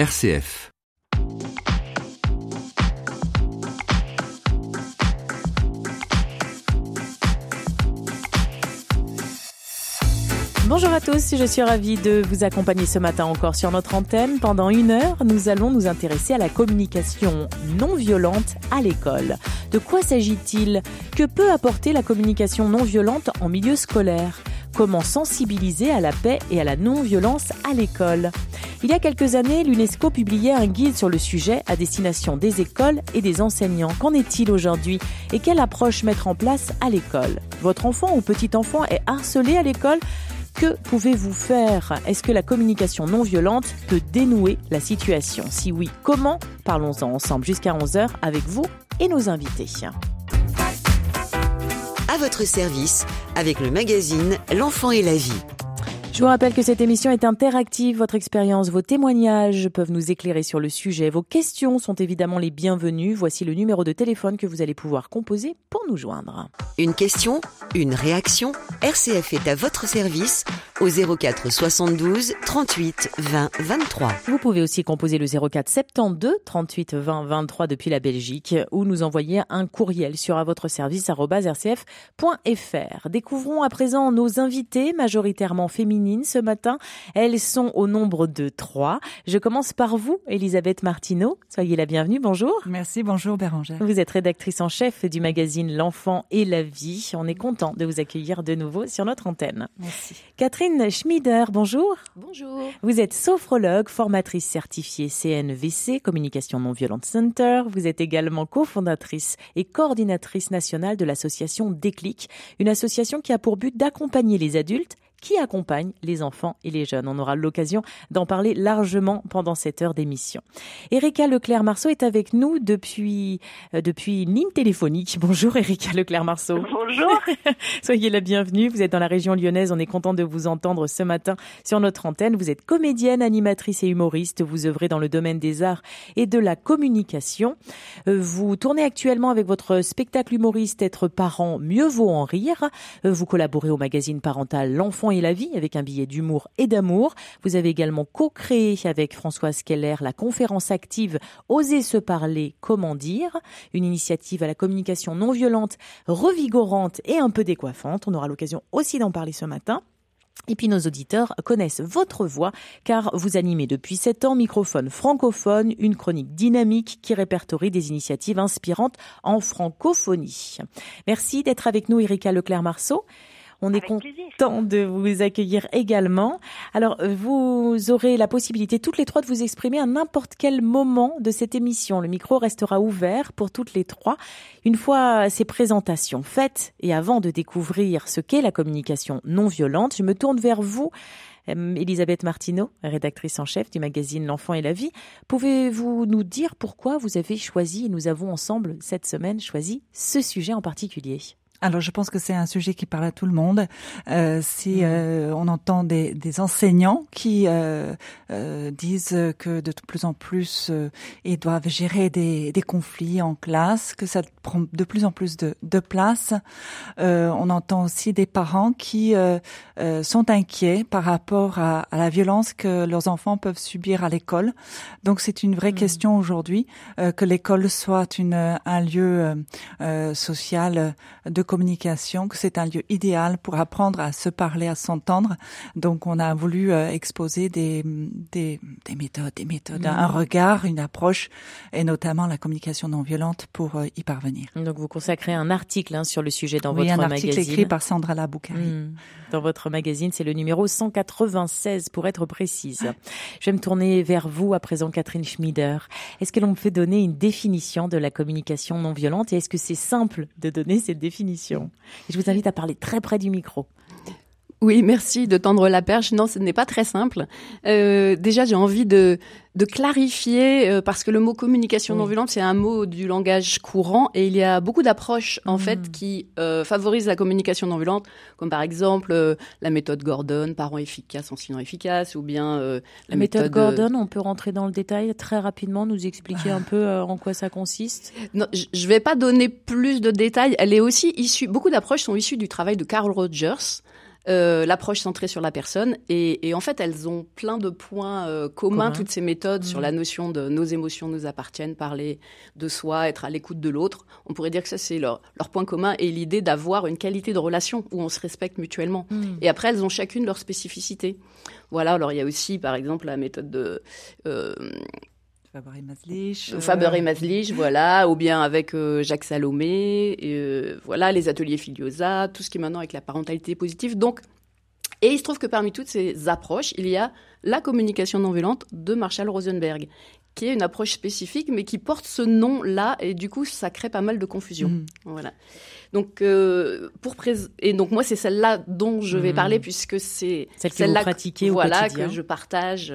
RCF. Bonjour à tous, je suis ravie de vous accompagner ce matin encore sur notre antenne. Pendant une heure, nous allons nous intéresser à la communication non violente à l'école. De quoi s'agit-il? Que peut apporter la communication non violente en milieu scolaire? Comment sensibiliser à la paix et à la non-violence à l'école. Il y a quelques années, l'UNESCO publiait un guide sur le sujet à destination des écoles et des enseignants. Qu'en est-il aujourd'hui et quelle approche mettre en place à l'école? Votre enfant ou petit enfant est harcelé à l'école? Que pouvez-vous faire? Est-ce que la communication non violente peut dénouer la situation? Si oui, comment? Parlons-en ensemble jusqu'à 11h avec vous et nos invités. À votre service avec le magazine L'enfant et la vie. Je vous rappelle que cette émission est interactive. Votre expérience, vos témoignages peuvent nous éclairer sur le sujet. Vos questions sont évidemment les bienvenues. Voici le numéro de téléphone que vous allez pouvoir composer pour nous joindre. Une question, une réaction. RCF est à votre service au 04 72 38 20 23. Vous pouvez aussi composer le 04 72 38 20 23 depuis la Belgique ou nous envoyer un courriel sur à votre service rcf.fr. Découvrons à présent nos invités majoritairement féminines ce matin. Elles sont au nombre de trois. Je commence par vous, Elisabeth Martineau. Soyez la bienvenue. Bonjour. Merci. Bonjour, Bérangère. Vous êtes rédactrice en chef du magazine L'enfant et la vie. On est content de vous accueillir de nouveau sur notre antenne. Merci. Catherine Schmieder, bonjour. Bonjour. Vous êtes sophrologue, formatrice certifiée CNVC, Communication Non Violente Center. Vous êtes également cofondatrice et coordinatrice nationale de l'association Déclic, une association qui a pour but d'accompagner les adultes qui accompagne les enfants et les jeunes. On aura l'occasion d'en parler largement pendant cette heure d'émission. Erika Leclerc-Marceau est avec nous depuis, euh, depuis une ligne téléphonique. Bonjour Erika Leclerc-Marceau. Bonjour. Soyez la bienvenue. Vous êtes dans la région lyonnaise. On est content de vous entendre ce matin sur notre antenne. Vous êtes comédienne, animatrice et humoriste. Vous œuvrez dans le domaine des arts et de la communication. Euh, vous tournez actuellement avec votre spectacle humoriste Être parent, mieux vaut en rire. Euh, vous collaborez au magazine parental L'enfant et la vie avec un billet d'humour et d'amour. Vous avez également co-créé avec Françoise Keller la conférence active Oser se parler, comment dire, une initiative à la communication non violente, revigorante et un peu décoiffante. On aura l'occasion aussi d'en parler ce matin. Et puis nos auditeurs connaissent votre voix car vous animez depuis sept ans microphone francophone, une chronique dynamique qui répertorie des initiatives inspirantes en francophonie. Merci d'être avec nous Erika Leclerc-Marceau. On est content de vous accueillir également. Alors, vous aurez la possibilité toutes les trois de vous exprimer à n'importe quel moment de cette émission. Le micro restera ouvert pour toutes les trois. Une fois ces présentations faites et avant de découvrir ce qu'est la communication non violente, je me tourne vers vous. Euh, Elisabeth Martineau, rédactrice en chef du magazine L'enfant et la vie. Pouvez-vous nous dire pourquoi vous avez choisi, et nous avons ensemble cette semaine choisi ce sujet en particulier? Alors, je pense que c'est un sujet qui parle à tout le monde. Euh, si mmh. euh, on entend des, des enseignants qui euh, euh, disent que de plus en plus euh, ils doivent gérer des, des, conflits en classe, que ça prend de plus en plus de, de place. on entend aussi des parents qui sont inquiets par rapport à, à, la violence que leurs enfants peuvent subir à l'école. Donc, c'est une vraie mmh. question aujourd'hui que l'école soit une, un lieu social de communication, que c'est un lieu idéal pour apprendre à se parler, à s'entendre. Donc, on a voulu euh, exposer des, des, des, méthodes, des méthodes, un mmh. regard, une approche, et notamment la communication non violente pour euh, y parvenir. Donc, vous consacrez un article hein, sur le sujet dans oui, votre magazine. un article écrit par Sandra Laboukari. Mmh. Dans votre magazine, c'est le numéro 196 pour être précise. Je vais me tourner vers vous à présent, Catherine Schmieder. Est-ce que l'on peut donner une définition de la communication non violente et est-ce que c'est simple de donner cette définition? Je vous invite à parler très près du micro. Oui, merci de tendre la perche. Non, ce n'est pas très simple. Euh, déjà, j'ai envie de, de clarifier, euh, parce que le mot communication non violente, c'est un mot du langage courant, et il y a beaucoup d'approches, en mm. fait, qui euh, favorisent la communication non violente, comme par exemple euh, la méthode Gordon, parents efficaces, enseignants efficaces, ou bien euh, la, méthode, Gordon, on peut rentrer dans le détail très rapidement, nous expliquer un peu en quoi ça consiste Non, je vais pas donner plus de détails. Elle est aussi issue, beaucoup d'approches sont issues du travail de Carl Rogers, euh, l'approche centrée sur la personne. Et, et, en fait, elles ont plein de points euh, communs, Commun. toutes ces méthodes, sur Mhm. la notion de nos émotions nous appartiennent, parler de soi, être à l'écoute de l'autre. On pourrait dire que ça, c'est leur, leur point commun et l'idée d'avoir une qualité de relation où on se respecte mutuellement. Hmm. Et après, elles ont chacune leur spécificité. Voilà, alors il y a aussi, par exemple, la méthode de euh, Faber et Maslich. euh, Faber et Maslich, voilà, ou bien avec euh, Jacques Salomé, et, euh, voilà, les ateliers Filiosa, tout ce qui est maintenant avec la parentalité positive. Donc, et il se trouve que parmi toutes ces approches, il y a la communication non violente de Marshall Rosenberg, qui est une approche spécifique, mais qui porte ce nom-là, et du coup, ça crée pas mal de confusion. Mhm. Voilà. Donc, euh, pour et donc moi, c'est celle-là dont je vais Mhm. parler, puisque c'est Celle que vous celle-là pratiquez au voilà, quotidien. que je partage.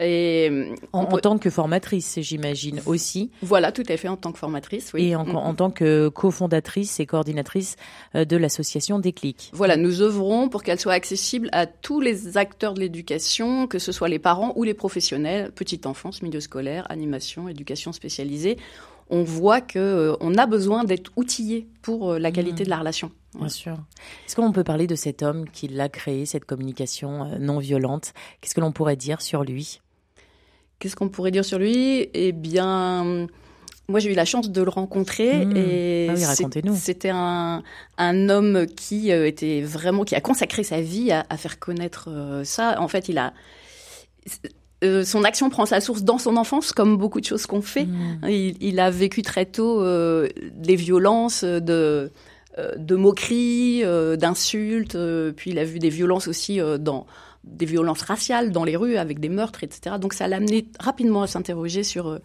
Et En, en tant que formatrice, j'imagine aussi, voilà, tout à fait, en tant que formatrice. Oui. et en, en tant que cofondatrice et coordinatrice euh, de l'association Déclic. Voilà, nous œuvrons pour qu'elle soit accessible à tous les acteurs de l'éducation, que ce soit les parents ou les professionnels, petite enfance, milieu scolaire, animation, éducation spécialisée. On voit que euh, on a besoin d'être outillé pour euh, la qualité Mhm. de la relation. Bien sûr. Est-ce qu'on peut parler de cet homme qui l'a créé, cette communication euh, non violente? Qu'est-ce que l'on pourrait dire sur lui? Qu'est-ce qu'on pourrait dire sur lui? Eh bien, moi j'ai eu la chance de le rencontrer Mmh. et Ah oui, c'était un, un homme qui euh, était vraiment qui a consacré sa vie à, à faire connaître euh, ça. En fait, il a euh, son action prend sa source dans son enfance, comme beaucoup de choses qu'on fait. Hmm. Il, il a vécu très tôt euh, les violences de, euh, de moqueries, d'insultes, puis il a vu des violences aussi dans des violences raciales dans les rues avec des meurtres, etc. Donc ça l'a amené rapidement à s'interroger sur euh,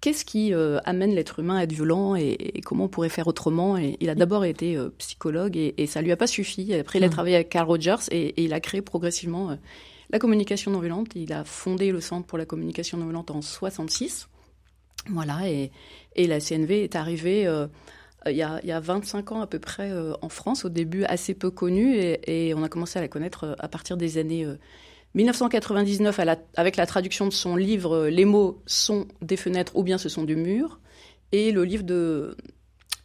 qu'est-ce qui euh, amène l'être humain à être violent et, et comment on pourrait faire autrement. Et il a d'abord été euh, psychologue et, et ça lui a pas suffi. Après, il a Mhm. travaillé avec Carl Rogers et, et il a créé progressivement la communication non violente. Il a fondé le Centre pour la communication non violente en 66. Voilà, et, et la CNV est arrivée il, y a, il y a 25 ans à peu près euh, en France, au début assez peu connue, et, et on a commencé à la connaître euh, à partir des années euh, 1999 à la- avec la traduction de son livre euh, Les mots sont des fenêtres ou bien ce sont du mur, et le livre de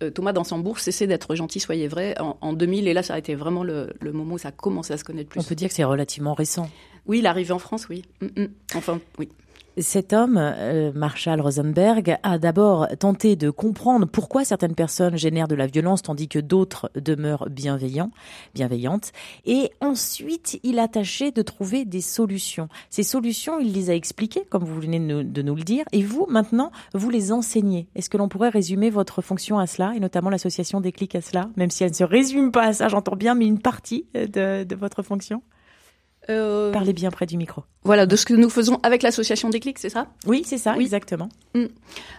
euh, Thomas Dansembourg, Cessez d'être gentil, soyez vrai, en, en 2000, et là ça a été vraiment le, le moment où ça a commencé à se connaître plus. On peut dire que c'est relativement récent. Oui, il est arrivé en France, oui. Mm, mm. Enfin, oui. Cet homme, euh, Marshall Rosenberg, a d'abord tenté de comprendre pourquoi certaines personnes génèrent de la violence tandis que d'autres demeurent bienveillants, bienveillantes. Et ensuite, il a tâché de trouver des solutions. Ces solutions, il les a expliquées, comme vous venez de nous, le dire. Et vous, maintenant, vous les enseignez. Est-ce que l'on pourrait résumer votre fonction à cela, et notamment l'association Déclic à cela, même si elle ne se résume pas à ça, j'entends bien, mais une partie de, de votre fonction? Euh, Parlez bien près du micro. Voilà, de ce que nous faisons avec l'association des clics, c'est ça? Oui, c'est ça, Oui. exactement.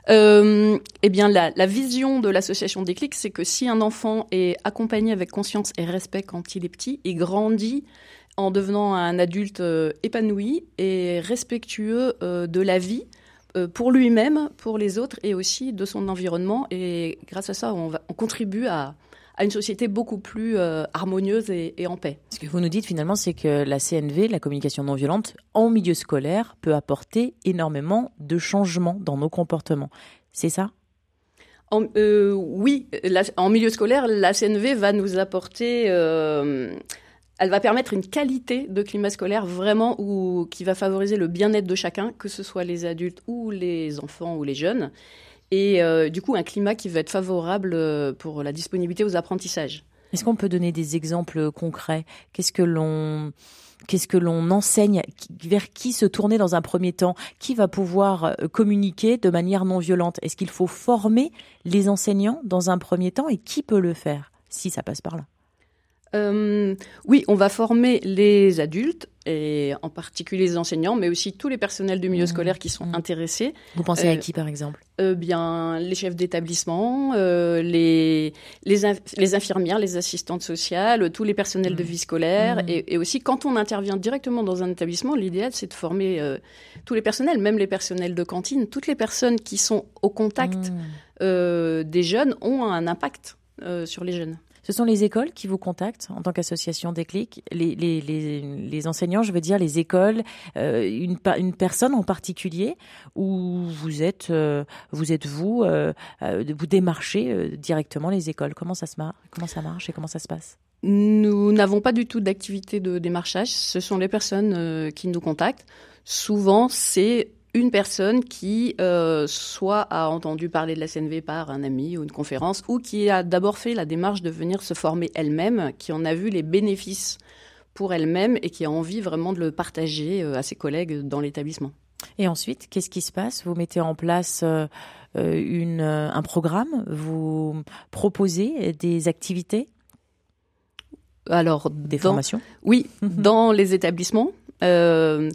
Euh, eh bien, la, la vision de l'association des clics, c'est que si un enfant est accompagné avec conscience et respect quand il est petit, il grandit en devenant un adulte euh, épanoui et respectueux de la vie pour lui-même, pour les autres et aussi de son environnement. Et grâce à ça, on, va, on contribue à, à une société beaucoup plus euh, harmonieuse et, et en paix. Ce que vous nous dites finalement, c'est que la CNV, la communication non violente, en milieu scolaire, peut apporter énormément de changements dans nos comportements. C'est ça? En- euh, oui, la- en milieu scolaire, la CNV va nous apporter, euh, elle va permettre une qualité de climat scolaire vraiment où, qui va favoriser le bien-être de chacun, que ce soit les adultes ou les enfants ou les jeunes, et euh, du coup un climat qui va être favorable euh, pour la disponibilité aux apprentissages. Est-ce qu'on peut donner des exemples concrets? Qu'est-ce que l'on Qu'est-ce que l'on enseigne? Vers qui se tourner dans un premier temps? Qui va pouvoir euh, communiquer de manière non violente? Est-ce qu'il faut former les enseignants dans un premier temps? Et qui peut le faire si ça passe par là? Euh, oui, on va former les adultes et en particulier les enseignants, mais aussi tous les personnels du milieu Mmh, scolaire qui sont mmh. intéressés. Vous pensez à Euh, qui par exemple? Euh, bien, les chefs d'établissement, euh, les, les, inf- les infirmières, les assistantes sociales, tous les personnels de Mhm. vie scolaire. Et, et aussi, quand on intervient directement dans un établissement, l'idéal, c'est de former tous les personnels, même les personnels de cantine. Toutes les personnes qui sont au contact Mmh. des jeunes ont un impact sur les jeunes. Ce sont les écoles qui vous contactent en tant qu'association Déclic les, les, enseignants, je veux dire les écoles, euh, une, personne en particulier où vous êtes, euh, vous êtes vous, euh, vous démarchez directement les écoles. Comment ça se marche Comment ça marche et comment ça se passe? Nous n'avons pas du tout d'activité de démarchage. Ce sont les personnes qui nous contactent. Souvent, c'est une personne qui euh, soit a entendu parler de la CNV par un ami ou une conférence, ou qui a d'abord fait la démarche de venir se former elle-même, qui en a vu les bénéfices pour elle-même et qui a envie vraiment de le partager euh, à ses collègues dans l'établissement. Et ensuite, qu'est-ce qui se passe? Vous mettez en place euh, une, un programme? Vous proposez des activités? Alors, des dans, formations? Oui, dans les établissements. Euh,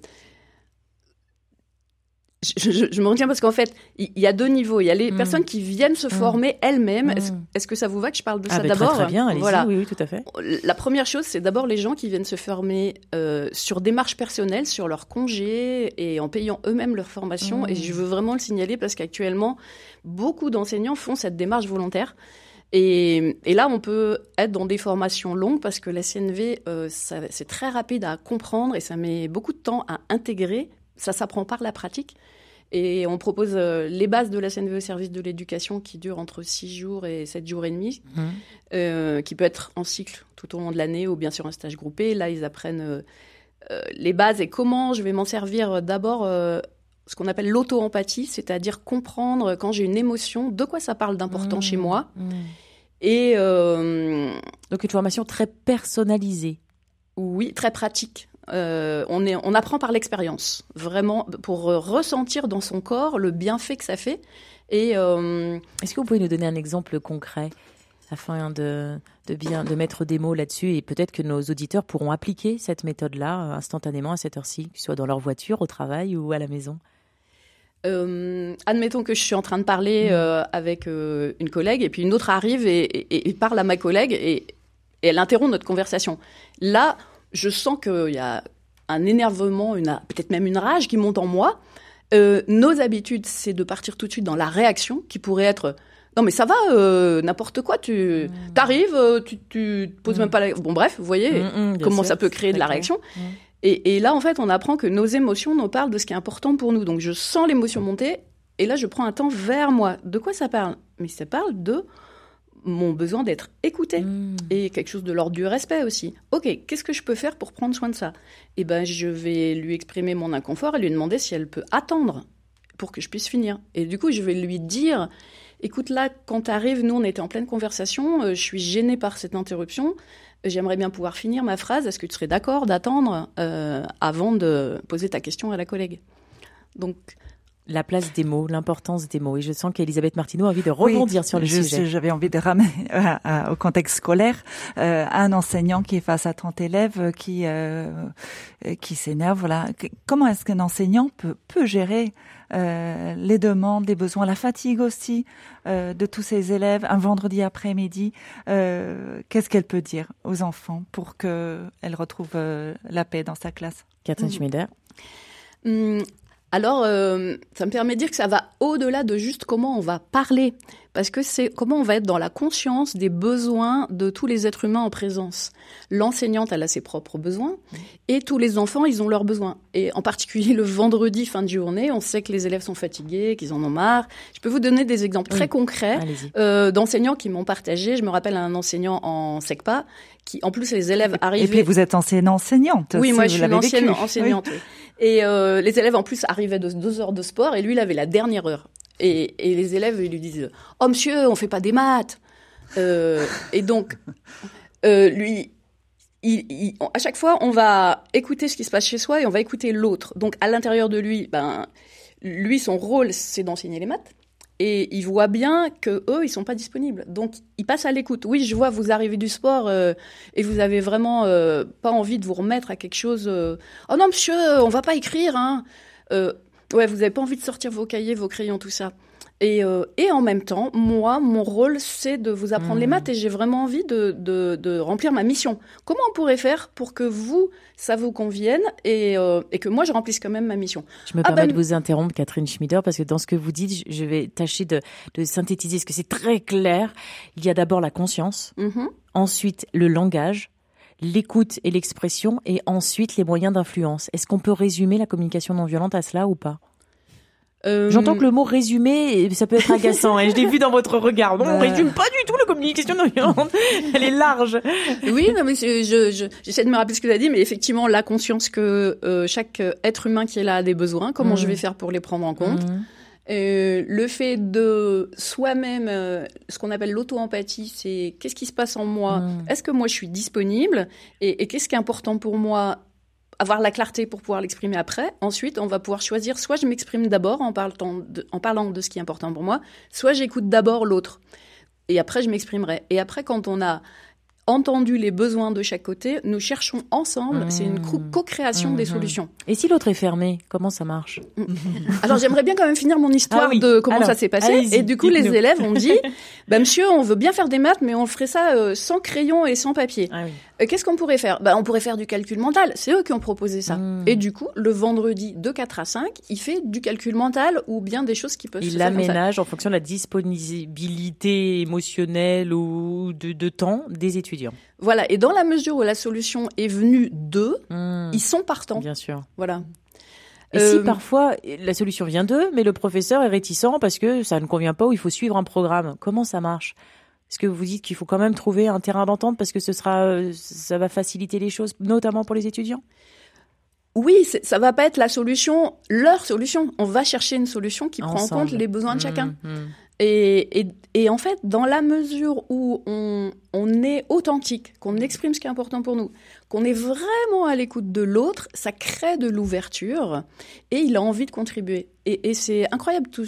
je, je, je, me retiens parce qu'en fait, il y, a deux niveaux. Il y a les Mm. personnes qui viennent se Mm. former elles-mêmes. Est-ce Mm. est-ce que ça vous va que je parle de Ah, ça ben, d'abord Très, très bien, allez-y. Voilà. Oui, oui, tout à fait. La première chose, c'est d'abord les gens qui viennent se former euh, sur démarche personnelle, sur leur congé et en payant eux-mêmes leur formation. Mmh. Et je veux vraiment le signaler parce qu'actuellement, beaucoup d'enseignants font cette démarche volontaire. Et, et, là, on peut être dans des formations longues parce que la CNV, euh, c'est très rapide à comprendre et ça met beaucoup de temps à intégrer. Ça s'apprend par la pratique. Et on propose euh, les bases de la CNV au service de l'éducation qui durent entre 6 jours et 7 jours et demi, Mmh. euh, qui peut être en cycle tout au long de l'année ou bien sûr un stage groupé. Là, ils apprennent euh, les bases et comment je vais m'en servir d'abord ce qu'on appelle l'auto-empathie, c'est-à-dire comprendre quand j'ai une émotion, de quoi ça parle d'important Mmh. chez moi. Mmh. Et Donc une formation très personnalisée. oui, très pratique. Euh, on, est, on apprend par l'expérience, vraiment, pour euh, ressentir dans son corps le bienfait que ça fait. Et euh, est-ce que vous pouvez nous donner un exemple concret afin de, de bien de mettre des mots là-dessus et peut-être que nos auditeurs pourront appliquer cette méthode-là instantanément à cette heure-ci, que ce soit dans leur voiture, au travail ou à la maison? Euh, admettons que je suis en train de parler euh, avec euh, une collègue et puis une autre arrive et, et, et parle à ma collègue et, et, elle interrompt notre conversation. Là, je sens qu'il y a un énervement, une, peut-être même une rage qui monte en moi. Euh, nos habitudes, c'est de partir tout de suite dans la réaction qui pourrait être non mais ça va, euh, n'importe quoi, tu mmh. arrives, tu, tu te poses mmh. même pas la... Bon bref, vous voyez mmh, comment sûr, ça peut créer de la réaction. Et, et, là, en fait, on apprend que nos émotions nous parlent de ce qui est important pour nous. Donc, je sens l'émotion monter, et là, je prends un temps vers moi. De quoi ça parle? Mais ça parle de mon besoin d'être écouté mmh. et quelque chose de l'ordre du respect aussi. Ok, qu'est-ce que je peux faire pour prendre soin de ça? Eh ben, je vais lui exprimer mon inconfort et lui demander si elle peut attendre pour que je puisse finir. Et du coup, je vais lui dire écoute, là, quand tu arrives, nous, on était en pleine conversation, euh, je suis gênée par cette interruption. J'aimerais bien pouvoir finir ma phrase. Est-ce que tu serais d'accord d'attendre euh, avant de poser ta question à la collègue? Donc, la place des mots, l'importance des mots. Et je sens qu'Elisabeth Martineau a envie de rebondir oui, sur le je, sujet. J'avais envie de ramener euh, au contexte scolaire euh, un enseignant qui est face à 30 élèves qui euh, qui s'énerve. Voilà. Comment est-ce qu'un enseignant peut peut gérer euh, les demandes, les besoins, la fatigue aussi euh, de tous ces élèves un vendredi après-midi. Euh, Qu'est-ce qu'elle peut dire aux enfants pour qu'elle retrouve euh, la paix dans sa classe? Catherine mmh. Schmieder. Mmh. Alors, euh, ça me permet de dire que ça va au-delà de juste comment on va parler, parce que c'est comment on va être dans la conscience des besoins de tous les êtres humains en présence. L'enseignante, elle a ses propres besoins, et tous les enfants, ils ont leurs besoins. Et en particulier le vendredi, fin de journée, on sait que les élèves sont fatigués, qu'ils en ont marre. Je peux vous donner des exemples oui. très concrets euh, d'enseignants qui m'ont partagé. Je me rappelle un enseignant en SECPA qui, en plus, les élèves arrivaient... Et puis vous êtes ancienne enseignante. Oui, si moi je suis ancienne vécu. enseignante. Oui. Et euh, les élèves en plus arrivaient de deux heures de sport et lui il avait la dernière heure. Et, et les élèves ils lui disent Oh monsieur, on fait pas des maths. Euh, et donc euh, lui, il, il, à chaque fois on va écouter ce qui se passe chez soi et on va écouter l'autre. Donc à l'intérieur de lui, ben lui son rôle c'est d'enseigner les maths. Et il voit bien que eux, ils sont pas disponibles. Donc, il passe à l'écoute. Oui, je vois, vous arrivez du sport euh, et vous avez vraiment euh, pas envie de vous remettre à quelque chose. Euh... Oh non, monsieur, on va pas écrire. Hein. ouais, vous avez pas envie de sortir vos cahiers, vos crayons, tout ça. Et, et en même temps, moi, mon rôle, c'est de vous apprendre mmh. les maths et j'ai vraiment envie de, de, de, remplir ma mission. Comment on pourrait faire pour que vous, ça vous convienne et, et que moi, je remplisse quand même ma mission? Je me ah permets ben... de vous interrompre, Catherine Schmider, parce que dans ce que vous dites, je vais tâcher de, de synthétiser, parce que c'est très clair. Il y a d'abord la conscience, mmh. ensuite le langage, l'écoute et l'expression, et ensuite les moyens d'influence. Est-ce qu'on peut résumer la communication non violente à cela ou pas? Euh, J'entends que le mot résumé, ça peut être agaçant. et je l'ai vu dans votre regard. Non, on bah. résume pas du tout la communication non violente. Elle est large. Oui, non, mais je, j'essaie de me rappeler ce que tu as dit, mais effectivement, la conscience que euh, chaque être humain qui est là a des besoins. Comment je vais mmh. faire pour les prendre en compte mmh. Euh, le fait de soi-même, euh, ce qu'on appelle l'auto-empathie, c'est qu'est-ce qui se passe en moi? Mmh. Est-ce que moi je suis disponible? Et, qu'est-ce qui est important pour moi? Avoir la clarté pour pouvoir l'exprimer après. Ensuite, on va pouvoir choisir soit je m'exprime d'abord en, en parlant de ce qui est important pour moi, soit j'écoute d'abord l'autre. Et après, je m'exprimerai. Et après, quand on a entendu les besoins de chaque côté, nous cherchons ensemble, c'est une mmh. co-création des mmh. solutions. Et si l'autre est fermé, comment ça marche mmh. Alors j'aimerais bien quand même finir mon histoire ah de comment ça s'est passé. Et du coup, les élèves ont dit, bah, monsieur, on veut bien faire des maths, mais on ferait ça euh, sans crayon et sans papier. Ah euh, qu'est-ce qu'on pourrait faire? Bah, On pourrait faire du calcul mental. C'est eux qui ont proposé ça. Et du coup, le vendredi de 4 à 5, il fait du calcul mental ou bien des choses qui peuvent il se faire. Il l'aménage en fonction de la disponibilité émotionnelle ou de, de temps des étudiants. Voilà, et dans la mesure où la solution est venue d'eux, hmm. ils sont partants. Bien sûr. Voilà. Et si euh, parfois la solution vient d'eux, mais le professeur est réticent parce que ça ne convient pas ou il faut suivre un programme, comment ça marche? Est-ce que vous dites qu'il faut quand même trouver un terrain d'entente parce que ce sera, euh, ça va faciliter les choses, notamment pour les étudiants? Oui, ça va pas être la solution, leur solution. On va chercher une solution qui prend en compte les besoins de chacun. Hmm, hmm. Et, et, en fait, dans la mesure où on, on est authentique, qu'on exprime ce qui est important pour nous, qu'on est vraiment à l'écoute de l'autre, ça crée de l'ouverture et il a envie de contribuer. Et, et c'est incroyable tout,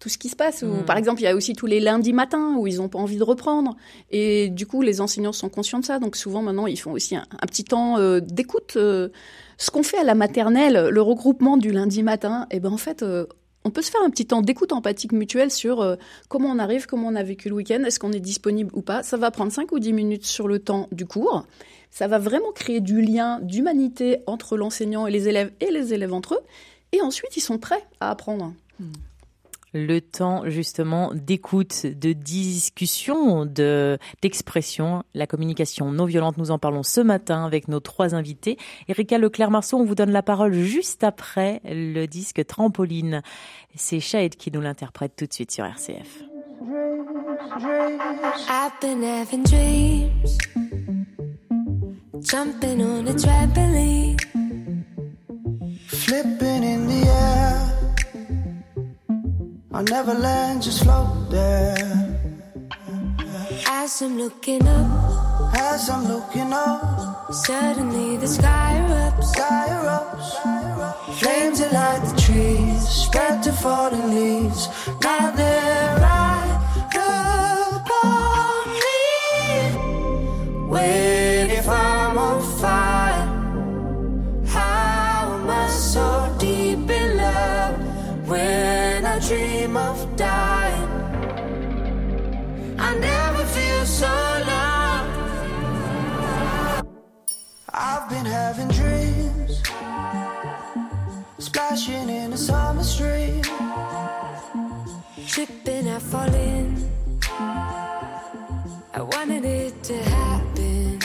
tout ce qui se passe. Où, Par mm. exemple, il y a aussi tous les lundis matins où ils n'ont pas envie de reprendre. Et du coup, les enseignants sont conscients de ça. Donc souvent, maintenant, ils font aussi un, petit temps euh, d'écoute. Euh, ce qu'on fait à la maternelle, le regroupement du lundi matin, et eh ben en fait, euh, on peut se faire un petit temps d'écoute empathique mutuelle sur euh, comment on arrive, comment on a vécu le week-end, est-ce qu'on est disponible ou pas. Ça va prendre 5 ou 10 minutes sur le temps du cours. Ça va vraiment créer du lien, d'humanité entre l'enseignant et les élèves et les élèves entre eux. Et ensuite, ils sont prêts à apprendre. Hmm le temps justement d'écoute, de discussion, de d'expression, la communication non violente. Nous en parlons ce matin avec nos trois invités. Erika Leclerc-Marceau, on vous donne la parole juste après le disque Trampoline. C'est Shahid qui nous l'interprète tout de suite sur RCF. jumping on a trampoline, flipping in the air. I'll never land, just float there. As I'm looking up, as I'm looking up, suddenly the sky erupts, sky erupts. Flames that light the trees, spread to falling leaves. Now they're right upon me. Wait, dream of dying. I never feel so loved. I've been having dreams, splashing in a summer stream, tripping, I fall in. I wanted it to happen.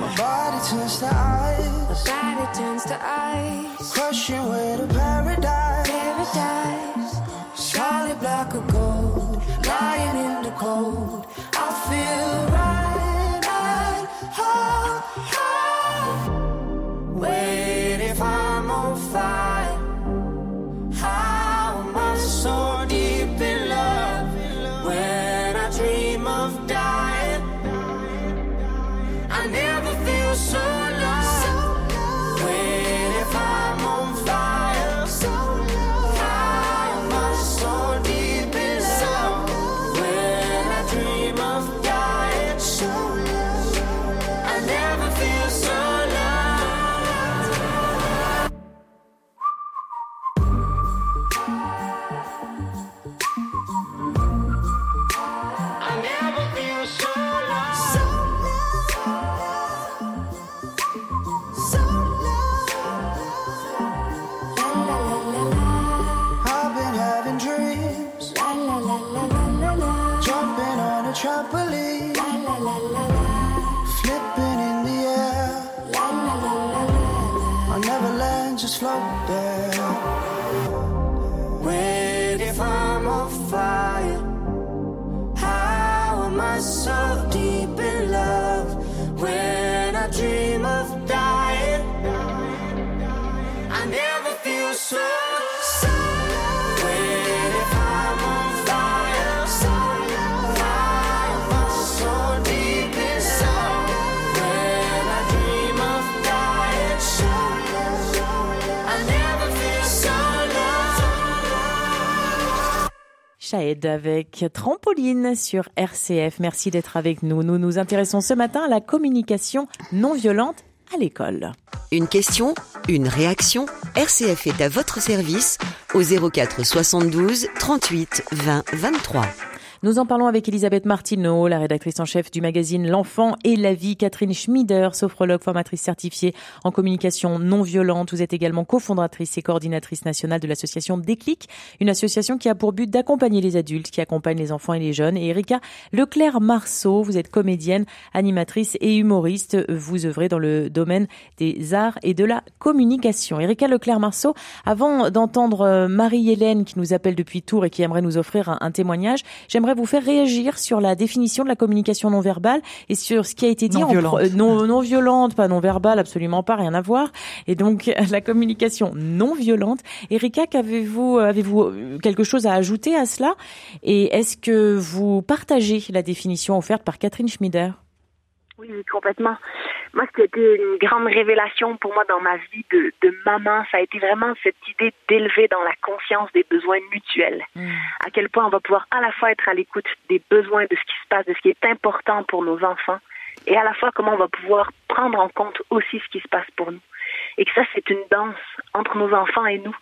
My body turns to ice. My body turns to ice. Crushing way to paradise paradise. Solid black or gold, lying in the cold. Dream Shahed avec Trampoline sur RCF. Merci d'être avec nous. Nous nous intéressons ce matin à la communication non violente à l'école. Une question, une réaction RCF est à votre service au 04 72 38 20 23. Nous en parlons avec Elisabeth Martineau, la rédactrice en chef du magazine L'Enfant et la vie, Catherine Schmieder, sophrologue formatrice certifiée en communication non violente. Vous êtes également cofondatrice et coordinatrice nationale de l'association Déclic, une association qui a pour but d'accompagner les adultes, qui accompagne les enfants et les jeunes. Et Erika Leclerc-Marceau, vous êtes comédienne, animatrice et humoriste. Vous œuvrez dans le domaine des arts et de la communication. Erika Leclerc-Marceau, avant d'entendre euh, Marie-Hélène qui nous appelle depuis Tours et qui aimerait nous offrir un, un témoignage, j'aimerais vous faire réagir sur la définition de la communication non verbale et sur ce qui a été dit non violente. Euh, non, non violente, pas non verbale, absolument pas, rien à voir. Et donc la communication non violente. Erika, qu'avez-vous, avez-vous euh, quelque chose à ajouter à cela? Et est-ce que vous partagez la définition offerte par Catherine Schmieder oui, complètement. Moi, c'était une grande révélation pour moi dans ma vie de, de maman. Ça a été vraiment cette idée d'élever dans la conscience des besoins mutuels. Mm. À quel point on va pouvoir à la fois être à l'écoute des besoins, de ce qui se passe, de ce qui est important pour nos enfants, et à la fois comment on va pouvoir prendre en compte aussi ce qui se passe pour nous et que ça, c'est une danse entre nos enfants et nous.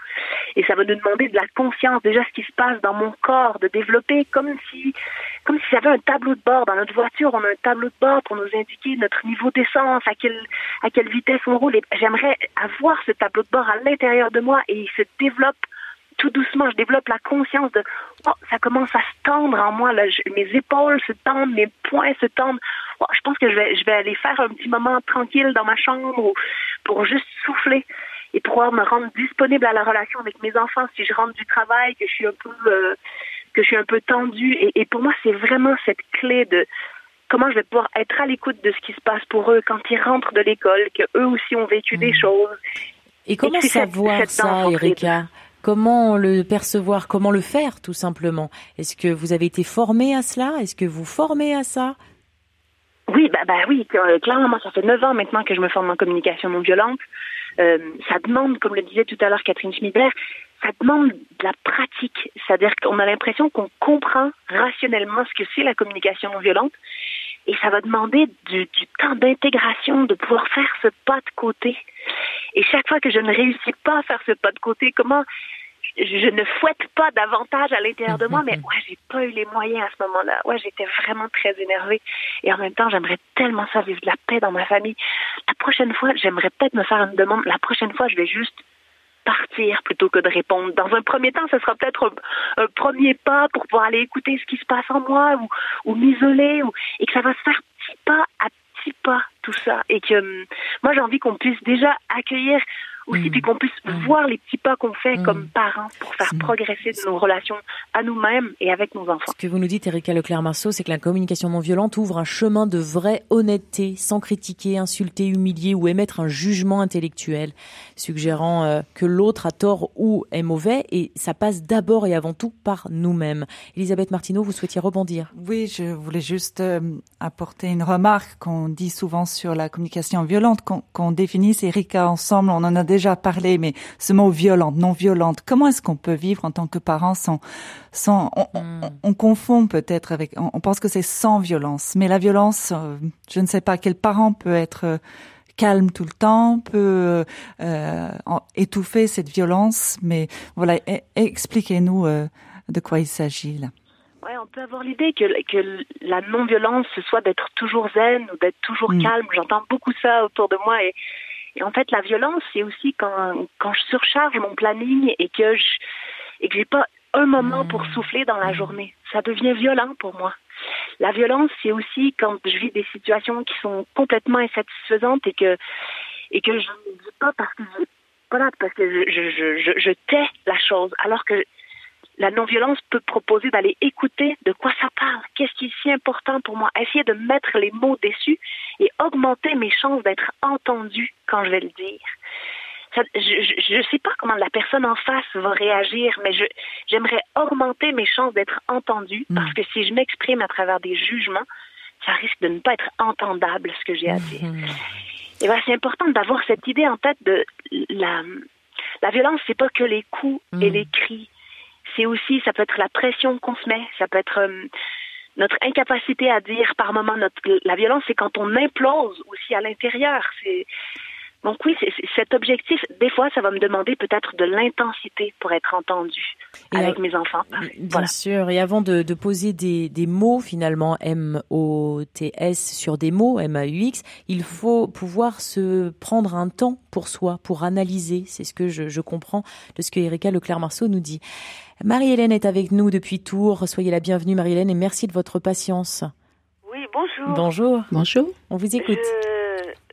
Et ça va nous demander de la conscience, déjà ce qui se passe dans mon corps, de développer comme si, comme si avait un tableau de bord. Dans notre voiture, on a un tableau de bord pour nous indiquer notre niveau d'essence, à quelle, à quelle vitesse on roule. Et j'aimerais avoir ce tableau de bord à l'intérieur de moi et il se développe tout doucement, je développe la conscience de oh, ça commence à se tendre en moi, là, mes épaules se tendent, mes poings se tendent. Oh, je pense que je vais, je vais aller faire un petit moment tranquille dans ma chambre pour juste souffler et pouvoir me rendre disponible à la relation avec mes enfants si je rentre du travail, que je suis un peu euh, que je suis un peu tendue. Et, et pour moi, c'est vraiment cette clé de comment je vais pouvoir être à l'écoute de ce qui se passe pour eux quand ils rentrent de l'école, que eux aussi ont vécu des mmh. choses. Et comment savoir ça, Erika? Comment le percevoir Comment le faire, tout simplement? Est-ce que vous avez été formé à cela? Est-ce que vous formez à ça? Oui, bah, bah oui, euh, clairement, moi, ça fait neuf ans maintenant que je me forme en communication non violente. Euh, ça demande, comme le disait tout à l'heure Catherine Schmidler, ça demande de la pratique. C'est-à-dire qu'on a l'impression qu'on comprend rationnellement ce que c'est la communication non violente. Et ça va demander du, du temps d'intégration, de pouvoir faire ce pas de côté. Et chaque fois que je ne réussis pas à faire ce pas de côté, comment je ne fouette pas davantage à l'intérieur de moi, mais ouais, j'ai pas eu les moyens à ce moment-là. Ouais, j'étais vraiment très énervée. Et en même temps, j'aimerais tellement ça vivre de la paix dans ma famille. La prochaine fois, j'aimerais peut-être me faire une demande. La prochaine fois, je vais juste partir plutôt que de répondre. Dans un premier temps, ce sera peut-être un, premier pas pour pouvoir aller écouter ce qui se passe en moi ou, ou m'isoler ou, et que ça va se faire petit pas à petit pas tout ça et que hum, moi j'ai envie qu'on puisse déjà accueillir aussi, puis mm. qu'on puisse mm. voir les petits pas qu'on fait comme mm. parents pour faire progresser nos relations à nous-mêmes et avec nos enfants. Ce que vous nous dites, Erika Leclerc-Marceau, c'est que la communication non violente ouvre un chemin de vraie honnêteté, sans critiquer, insulter, humilier ou émettre un jugement intellectuel, suggérant euh, que l'autre a tort ou est mauvais, et ça passe d'abord et avant tout par nous-mêmes. Elisabeth Martineau, vous souhaitiez rebondir? Oui, je voulais juste euh, apporter une remarque qu'on dit souvent sur la communication violente, qu'on définisse, Erika, ensemble, on en a déjà parlé, mais ce mot violente, non violente, comment est-ce qu'on peut vivre en tant que parent sans, sans, on, hmm. confond peut-être avec, on, pense que c'est sans violence, mais la violence, euh, je ne sais pas quel parent peut être euh, calme tout le temps, peut euh, étouffer cette violence, mais voilà, e, expliquez-nous de quoi il s'agit là. Ouais, on peut avoir l'idée que, que la non-violence, ce soit d'être toujours zen ou d'être toujours hmm. calme. J'entends beaucoup ça autour de moi et et en fait, la violence, c'est aussi quand, quand je surcharge mon planning et que je et que j'ai pas un moment pour souffler dans la journée. Ça devient violent pour moi. La violence, c'est aussi quand je vis des situations qui sont complètement insatisfaisantes et que et que je ne dis pas parce que j'ai voilà, parce que je, je, je, je tais la chose, alors que la non-violence peut proposer d'aller écouter de quoi ça parle, qu'est-ce qui est si important pour moi, essayer de mettre les mots dessus et augmenter mes chances d'être entendue quand je vais le dire. Ça, je ne sais pas comment la personne en face va réagir, mais j'aimerais augmenter mes chances d'être entendue Mm. parce que si je m'exprime à travers des jugements, ça risque de ne pas être entendable ce que j'ai à dire. Mhm. Et voilà, c'est important d'avoir cette idée en tête de la, la violence, c'est pas que les coups et Mm. les cris. C'est aussi, ça peut être la pression qu'on se met, ça peut être euh, notre incapacité à dire par moment notre la violence, c'est quand on implose aussi à l'intérieur. C'est donc oui, cet objectif. Des fois, ça va me demander peut-être de l'intensité pour être entendu Et avec à- mes enfants. Bien Voilà. sûr. Et avant de, de poser des, des mots, finalement, M-O-T-S sur des mots, M-A-U-X, il faut pouvoir se prendre un temps pour soi, pour analyser. C'est ce que je, je comprends de ce que Erika Leclerc-Marceau nous dit. Marie-Hélène est avec nous depuis Tours. Soyez la bienvenue, Marie-Hélène, et merci de votre patience. Oui, bonjour. Bonjour. Bonjour. On vous écoute. Je,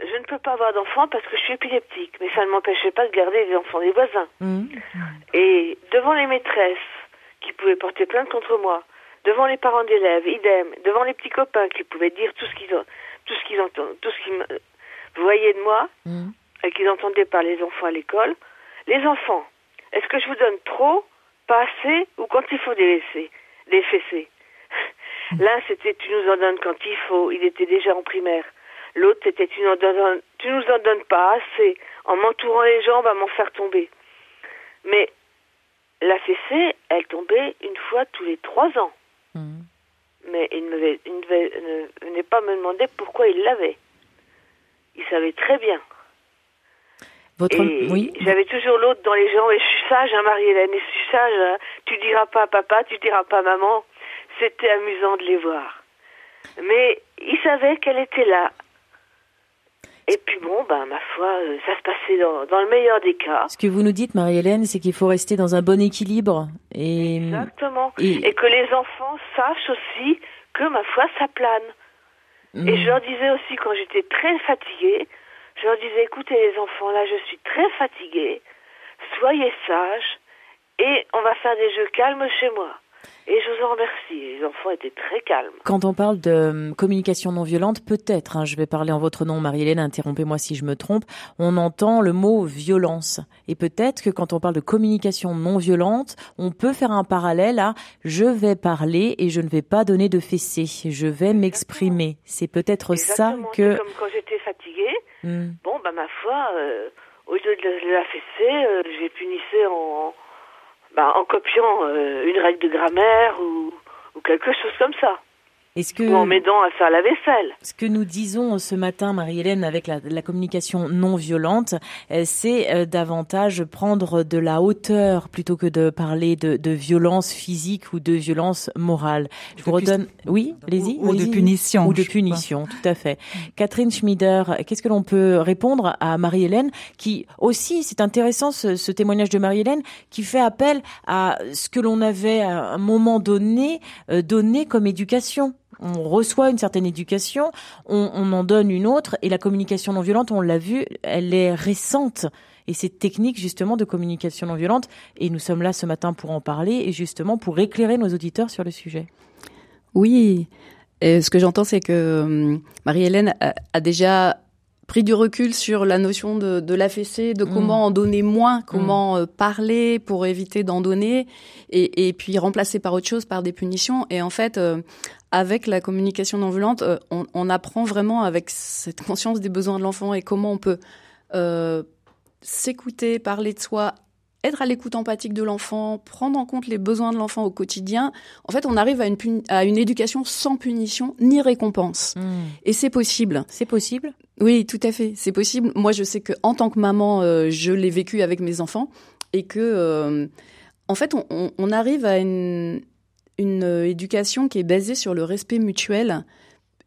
je ne peux pas avoir d'enfants parce que je suis épileptique, mais ça ne m'empêchait pas de garder les enfants des voisins. Mhm. Et devant les maîtresses qui pouvaient porter plainte contre moi, devant les parents d'élèves, idem, devant les petits copains qui pouvaient dire tout ce qu'ils tout ce qu'ils entendent, tout ce qu'ils me- voyaient de moi Mhm. et qu'ils entendaient par les enfants à l'école. Les enfants, est-ce que je vous donne trop, pas assez, ou quand il faut les laisser, les fesser? L'un, c'était tu nous en donnes quand il faut, il était déjà en primaire. L'autre, c'était tu, nous en donnes pas assez, en m'entourant les jambes à m'en faire tomber. Mais la fessée, elle tombait une fois tous les trois ans. Mhm. Mais il ne, devait- il ne devait- ne venait pas me demander pourquoi il l'avait. Il savait très bien. Votre, Et oui. j'avais toujours l'autre dans les jambes et je suis sage, hein, Marie-Hélène, je suis sage. hein. Tu diras pas à papa, tu diras pas à maman. C'était amusant de les voir. Mais il savait qu'elle était là. Et puis bon, ben ma foi, euh, ça se passait dans, dans le meilleur des cas. Ce que vous nous dites, Marie-Hélène, c'est qu'il faut rester dans un bon équilibre. Et, Exactement. et- Et que les enfants sachent aussi que ma foi, ça plane. Et je leur disais aussi quand j'étais très fatiguée, je leur disais écoutez les enfants, là je suis très fatiguée, soyez sages et on va faire des jeux calmes chez moi. Et je vous en remercie. Les enfants étaient très calmes. Quand on parle de euh, communication non violente, peut-être, hein, je vais parler en votre nom, Marie-Hélène, interrompez-moi si je me trompe, on entend le mot violence. Et peut-être que quand on parle de communication non violente, on peut faire un parallèle à je vais parler et je ne vais pas donner de fessée, je vais m'exprimer. C'est peut-être ça que... Comme quand j'étais fatiguée, Hmm. bon bah ma foi, euh, au lieu de la- fesser, euh, j'ai punissé en, bah, en copiant euh, une règle de grammaire ou, ou quelque chose comme ça. Est-ce que... Ou en m'aidant à faire la vaisselle. Ce que nous disons ce matin, Marie-Hélène, avec la, la communication non violente, euh, c'est euh, davantage prendre de la hauteur plutôt que de parler de, de violence physique ou de violence morale. Je vous redonne, oui, allez-y. ou de punition, Ou de punition, tout à fait. Catherine Schmider, qu'est-ce que l'on peut répondre à Marie-Hélène, qui aussi, c'est intéressant ce, ce témoignage de Marie-Hélène, qui fait appel à ce que l'on avait à un moment donné euh, donné comme éducation? On reçoit une certaine éducation, on, en donne une autre, et la communication non violente, on l'a vu, elle est récente. Et cette technique justement de communication non violente, et nous sommes là ce matin pour en parler, et justement pour éclairer nos auditeurs sur le sujet. Oui. Et ce que j'entends, c'est que hum, Marie-Hélène a déjà pris du recul sur la notion de, de l'AFC, de comment en donner moins, comment euh, parler pour éviter d'en donner, et, et puis remplacer par autre chose, par des punitions. Et en fait, euh, avec la communication non violente, euh, on, on apprend vraiment avec cette conscience des besoins de l'enfant et comment on peut euh, s'écouter, parler de soi, être à l'écoute empathique de l'enfant, prendre en compte les besoins de l'enfant au quotidien. En fait, on arrive à une, à une éducation sans punition ni récompense. Et c'est possible. C'est possible Oui, tout à fait, c'est possible. Moi, je sais que en tant que maman, euh, je l'ai vécu avec mes enfants et que, euh, en fait, on, on- on arrive à une, une euh, éducation qui est basée sur le respect mutuel.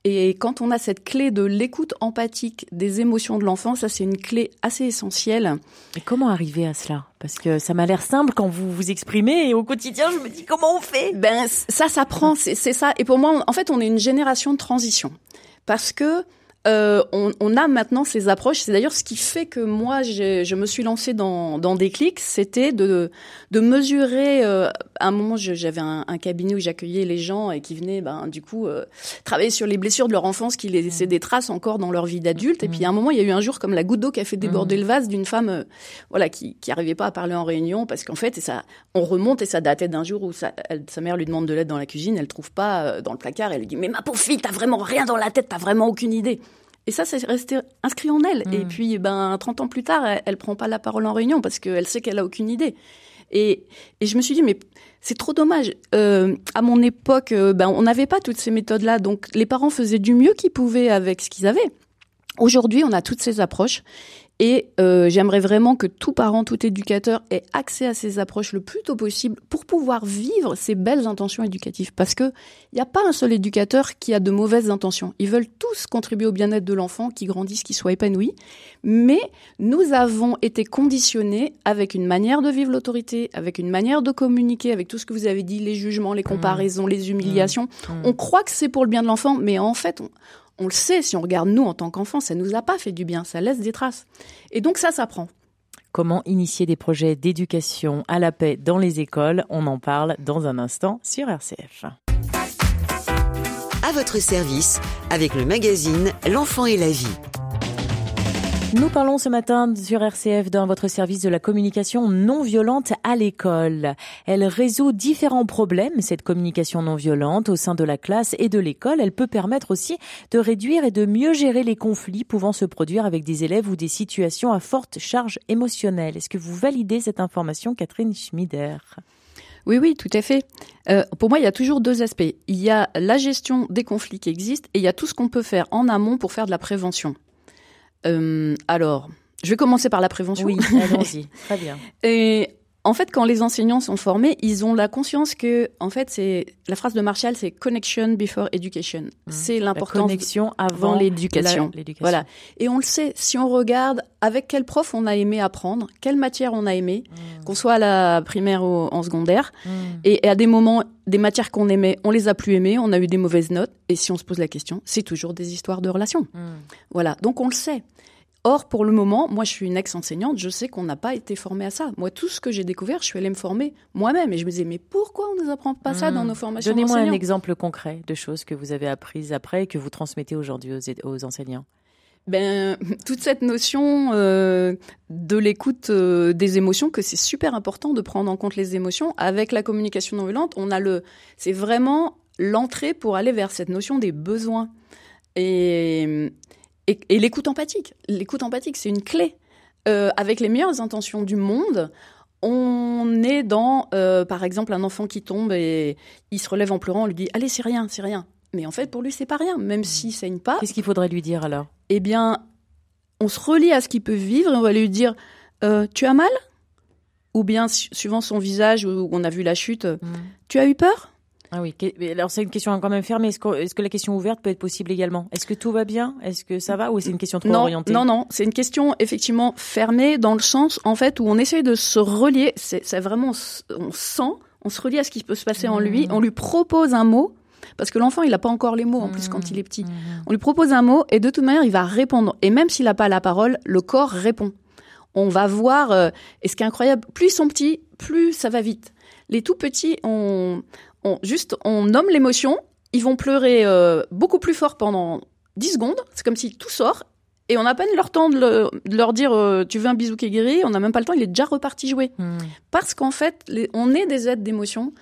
Et quand on a cette clé de l'écoute empathique des émotions de l'enfant, ça c'est une clé assez essentielle. Et comment arriver à cela? Parce que ça m'a l'air simple quand vous vous exprimez et au quotidien, je me dis comment on fait? Ben ça, ça prend, c'est c'est ça. Et pour moi, en fait, on est une génération de transition parce que euh, on, on, a maintenant ces approches. C'est d'ailleurs ce qui fait que moi, je me suis lancée dans, dans des clics, c'était de, de mesurer. Euh, à un moment, j'avais un, un, cabinet où j'accueillais les gens et qui venaient, ben, du coup, euh, travailler sur les blessures de leur enfance, qui laissaient des traces encore dans leur vie d'adulte. Et puis, à un moment, il y a eu un jour comme la goutte d'eau qui a fait déborder le vase d'une femme, euh, voilà, qui qui arrivait pas à parler en réunion parce qu'en fait, et ça, on remonte et ça datait d'un jour où sa, sa mère lui demande de l'aide dans la cuisine, elle trouve pas euh, dans le placard, elle lui dit mais ma pauvre fille, t'as vraiment rien dans la tête, t'as vraiment aucune idée. Et ça, c'est resté inscrit en elle. Et mm. puis, ben, 30 ans plus tard, elle, elle prend pas la parole en réunion parce qu'elle sait qu'elle a aucune idée. Et, et je me suis dit, mais c'est trop dommage. Euh, à mon époque, euh, ben, on n'avait pas toutes ces méthodes-là. Donc, les parents faisaient du mieux qu'ils pouvaient avec ce qu'ils avaient. Aujourd'hui, on a toutes ces approches. Et euh, j'aimerais vraiment que tout parent, tout éducateur ait accès à ces approches le plus tôt possible pour pouvoir vivre ces belles intentions éducatives. Parce que il n'y a pas un seul éducateur qui a de mauvaises intentions. Ils veulent tous contribuer au bien-être de l'enfant, qu'il grandisse, qu'il soit épanoui. Mais nous avons été conditionnés avec une manière de vivre l'autorité, avec une manière de communiquer, avec tout ce que vous avez dit, les jugements, les comparaisons, les humiliations. Mmh. Mmh. On croit que c'est pour le bien de l'enfant, mais en fait, on, on le sait, si on regarde nous en tant qu'enfants, ça nous a pas fait du bien, ça laisse des traces. Et donc ça s'apprend. Comment initier des projets d'éducation à la paix dans les écoles? On en parle dans un instant sur RCF. À votre service, avec le magazine L'enfant et la vie. Nous parlons ce matin sur RCF dans votre service de la communication non violente à l'école. Elle résout différents problèmes, cette communication non violente, au sein de la classe et de l'école. Elle peut permettre aussi de réduire et de mieux gérer les conflits pouvant se produire avec des élèves ou des situations à forte charge émotionnelle. Est-ce que vous validez cette information, Catherine Schmider? Oui, oui, tout à fait. Euh, pour moi, il y a toujours deux aspects. Il y a la gestion des conflits qui existent et il y a tout ce qu'on peut faire en amont pour faire de la prévention. Euh, alors, je vais commencer par la prévention. Oui, allons-y. Très bien. Et en fait, quand les enseignants sont formés, ils ont la conscience que, en fait, c'est la phrase de Marshall, c'est connection before education. Mmh. C'est l'importance connexion avant l'éducation. Voilà. Et on le sait. Si on regarde avec quel prof on a aimé apprendre, quelle matière on a aimé, mmh. qu'on soit à la primaire ou en secondaire, mmh. et, à des moments, des matières qu'on aimait, on les a plus aimées, on a eu des mauvaises notes. Et si on se pose la question, c'est toujours des histoires de relations. Voilà. Donc on le sait. Or, pour le moment, moi, je suis une ex-enseignante, je sais qu'on n'a pas été formé à ça. Moi, tout ce que j'ai découvert, je suis allée me former moi-même. Et je me disais, mais pourquoi on ne nous apprend pas ça dans hmm. nos formations Donnez-moi un exemple concret de choses que vous avez apprises après et que vous transmettez aujourd'hui aux, enseignants. Ben, toute cette notion euh, de l'écoute euh, des émotions, que c'est super important de prendre en compte les émotions. Avec la communication non violente, on a le, c'est vraiment l'entrée pour aller vers cette notion des besoins. Et, et, et l'écoute empathique. L'écoute empathique, c'est une clé. Euh, avec les meilleures intentions du monde, on est dans, euh, par exemple, un enfant qui tombe et il se relève en pleurant, on lui dit Allez, c'est rien, c'est rien. Mais en fait, pour lui, c'est pas rien, même s'il saigne pas. Qu'est-ce qu'il faudrait lui dire alors? Eh bien, on se relie à ce qu'il peut vivre et on va lui dire euh, Tu as mal? Ou bien, suivant son visage où on a vu la chute, mmh. Tu as eu peur? Ah oui, alors c'est une question quand même fermée. Est-ce que, la question ouverte peut être possible également? Est-ce que tout va bien? Est-ce que ça va? Ou c'est une question trop non, orientée? Non, non, c'est une question effectivement fermée dans le sens en fait où on essaye de se relier. C'est vraiment on sent, on se relie à ce qui peut se passer en lui. Mmh. On lui propose un mot parce que l'enfant il n'a pas encore les mots en plus quand il est petit. Mmh. On lui propose un mot et de toute manière il va répondre. Et même s'il n'a pas la parole, le corps répond. On va voir. Euh, et ce qui est incroyable, plus ils sont petits, plus ça va vite. Les tout petits, on, on, juste, on nomme l'émotion, ils vont pleurer euh, beaucoup plus fort pendant 10 secondes, c'est comme si tout sort, et on a à peine leur temps de, leur dire euh, tu veux un bisou qui est guéri, on n'a même pas le temps, il est déjà reparti jouer. Hmm. Parce qu'en fait, on est des êtres d'émotion,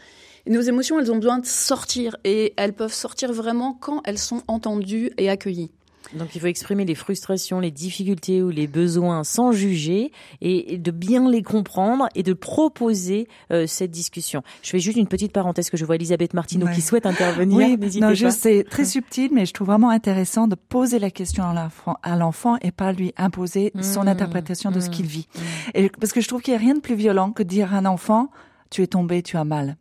et nos émotions, elles ont besoin de sortir, et elles peuvent sortir vraiment quand elles sont entendues et accueillies. Donc il faut exprimer les frustrations, les difficultés ou les besoins sans juger et de bien les comprendre et de proposer euh, cette discussion. Je fais juste une petite parenthèse que je vois Elisabeth Martineau qui souhaite intervenir. Oui, non, je sais, très subtil, mais je trouve vraiment intéressant de poser la question à l'enfant et pas lui imposer son mmh. interprétation de ce qu'il vit. Mmh. Et, parce que je trouve qu'il n'y a rien de plus violent que de dire à un enfant, tu es tombé, tu as mal.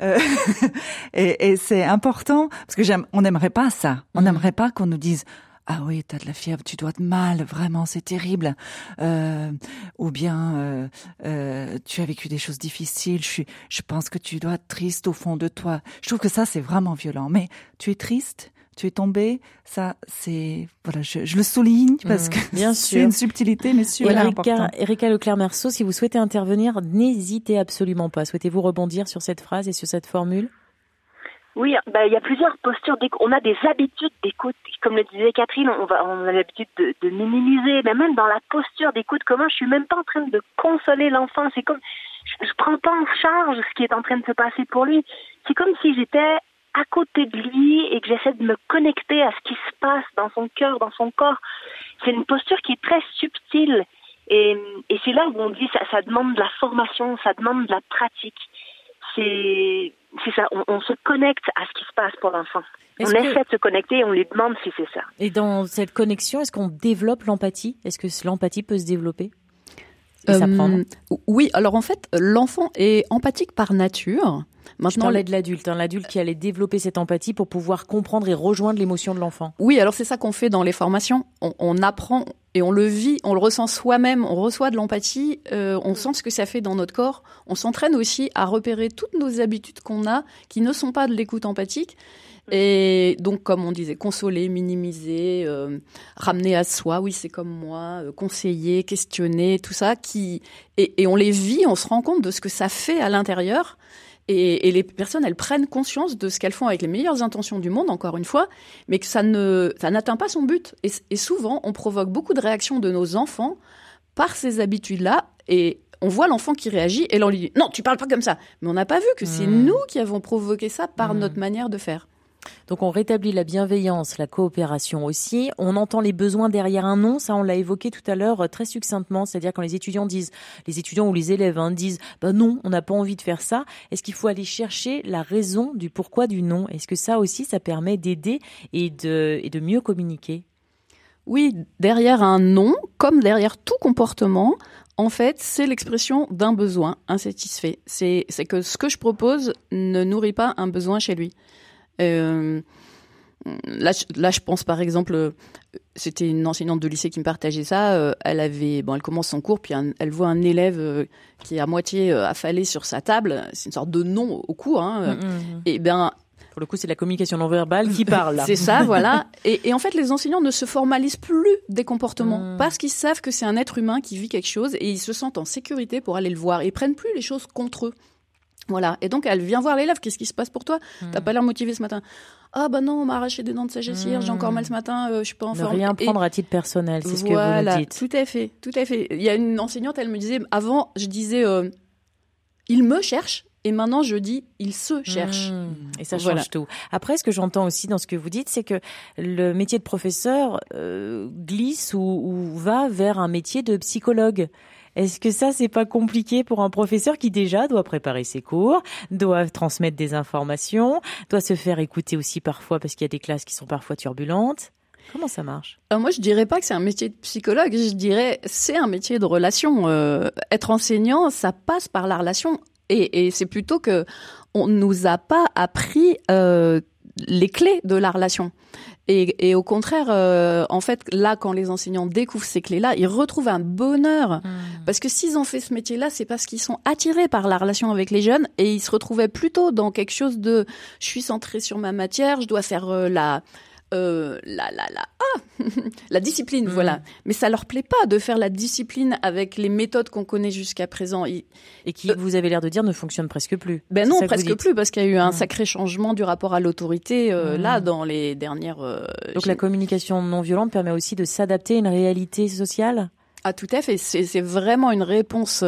Euh, et, et c'est important parce que j'aime, on n'aimerait pas ça. On mmh. n'aimerait pas qu'on nous dise ah oui, t'as de la fièvre, tu dois te mal, vraiment, c'est terrible. Euh, ou bien euh, euh, tu as vécu des choses difficiles. Je suis, je pense que tu dois être triste au fond de toi. Je trouve que ça c'est vraiment violent. Mais tu es triste, tu es tombé, ça, c'est voilà, je, je, le souligne parce mmh, que c'est une subtilité, mais super important. Erika Leclerc-Merceau, si vous souhaitez intervenir, n'hésitez absolument pas. Souhaitez-vous rebondir sur cette phrase et sur cette formule? Oui, ben, il y a plusieurs postures. On a des habitudes d'écoute. Comme le disait Catherine, on, a l'habitude de, minimiser. Mais même dans la posture d'écoute, comment je suis même pas en train de consoler l'enfant. C'est comme, je, je prends pas en charge ce qui est en train de se passer pour lui. C'est comme si j'étais à côté de lui et que j'essaie de me connecter à ce qui se passe dans son cœur, dans son corps. C'est une posture qui est très subtile. Et, et c'est là où on dit ça, ça demande de la formation, ça demande de la pratique. C'est c'est ça, on, se connecte à ce qui se passe pour l'enfant. On essaie de se connecter et on lui demande si c'est ça. Et dans cette connexion, est-ce qu'on développe l'empathie? Est-ce que l'empathie peut se développer? Euh, Oui, alors en fait, l'enfant est empathique par nature. Maintenant, parlais de l'adulte, hein, l'adulte qui allait développer cette empathie pour pouvoir comprendre et rejoindre l'émotion de l'enfant. Oui, alors c'est ça qu'on fait dans les formations. On, on, apprend et on le vit, on le ressent soi-même, on reçoit de l'empathie, euh, on sent ce que ça fait dans notre corps. On s'entraîne aussi à repérer toutes nos habitudes qu'on a qui ne sont pas de l'écoute empathique. Et donc, comme on disait, consoler, minimiser, euh, ramener à soi, oui, c'est comme moi, euh, conseiller, questionner, tout ça, qui et, et, on les vit, on se rend compte de ce que ça fait à l'intérieur. Et, et, les personnes, elles prennent conscience de ce qu'elles font avec les meilleures intentions du monde, encore une fois, mais que ça ne, ça n'atteint pas son but. Et, et, souvent, on provoque beaucoup de réactions de nos enfants par ces habitudes-là. Et on voit l'enfant qui réagit et l'on lui dit non, tu parles pas comme ça. Mais on n'a pas vu que c'est mmh. nous qui avons provoqué ça par mmh. notre manière de faire. Donc on rétablit la bienveillance, la coopération aussi. On entend les besoins derrière un nom, ça on l'a évoqué tout à l'heure euh, très succinctement, c'est-à-dire quand les étudiants disent, les étudiants ou les élèves hein, disent, bah non, on n'a pas envie de faire ça. Est-ce qu'il faut aller chercher la raison du pourquoi du non Est-ce que ça aussi, ça permet d'aider et de, et de mieux communiquer? Oui, derrière un non, comme derrière tout comportement, en fait, c'est l'expression d'un besoin insatisfait. C'est que ce que je propose ne nourrit pas un besoin chez lui. Euh, là, là, je pense par exemple, c'était une enseignante de lycée qui me partageait ça. Euh, elle avait, bon, elle commence son cours, puis elle voit un élève euh, qui est à moitié affalé sur sa table. C'est une sorte de nom au cours. Hein. Mm, mm, mm. Et ben, pour le coup, c'est la communication non verbale qui parle. c'est ça, voilà. Et, et, en fait, les enseignants ne se formalisent plus des comportements parce qu'ils savent que c'est un être humain qui vit quelque chose et ils se sentent en sécurité pour aller le voir. Ils prennent plus les choses contre eux. Voilà. Et donc, elle vient voir l'élève. Qu'est-ce qui se passe pour toi hmm. T'as pas l'air motivé ce matin. Ah bah non, on m'a arraché des dents de sagesse hier, j'ai encore mal ce matin, euh, je suis pas en ne rien prendre à titre personnel, c'est ce que vous nous dites. Tout à fait, tout à fait. Il y a une enseignante, elle me disait, avant, je disais, euh, il me cherche. Et maintenant, je dis, il se cherche. Hmm. Et ça change tout. Après, ce que j'entends aussi dans ce que vous dites, c'est que le métier de professeur euh, glisse ou, ou va vers un métier de psychologue. Est-ce que ça, c'est pas compliqué pour un professeur qui déjà doit préparer ses cours, doit transmettre des informations, doit se faire écouter aussi parfois parce qu'il y a des classes qui sont parfois turbulentes? Comment ça marche? Alors Moi, je dirais pas que c'est un métier de psychologue. Je dirais c'est un métier de relation. Euh, être enseignant, ça passe par la relation, et, et c'est plutôt que on nous a pas appris euh, les clés de la relation. Et, et au contraire, euh, en fait, là, quand les enseignants découvrent ces clés-là, ils retrouvent un bonheur. Hmm. Parce que s'ils ont fait ce métier-là, c'est parce qu'ils sont attirés par la relation avec les jeunes et ils se retrouvaient plutôt dans quelque chose de je suis centré sur ma matière, je dois faire euh, la euh, la la la ah la discipline mm. voilà mais ça leur plaît pas de faire la discipline avec les méthodes qu'on connaît jusqu'à présent et qui vous avez l'air de dire ne fonctionne presque plus ben non presque plus parce qu'il y a eu un mm. sacré changement du rapport à l'autorité euh, mm. là dans les dernières euh, donc la communication non violente permet aussi de s'adapter à une réalité sociale? Ah tout à fait, c'est vraiment une réponse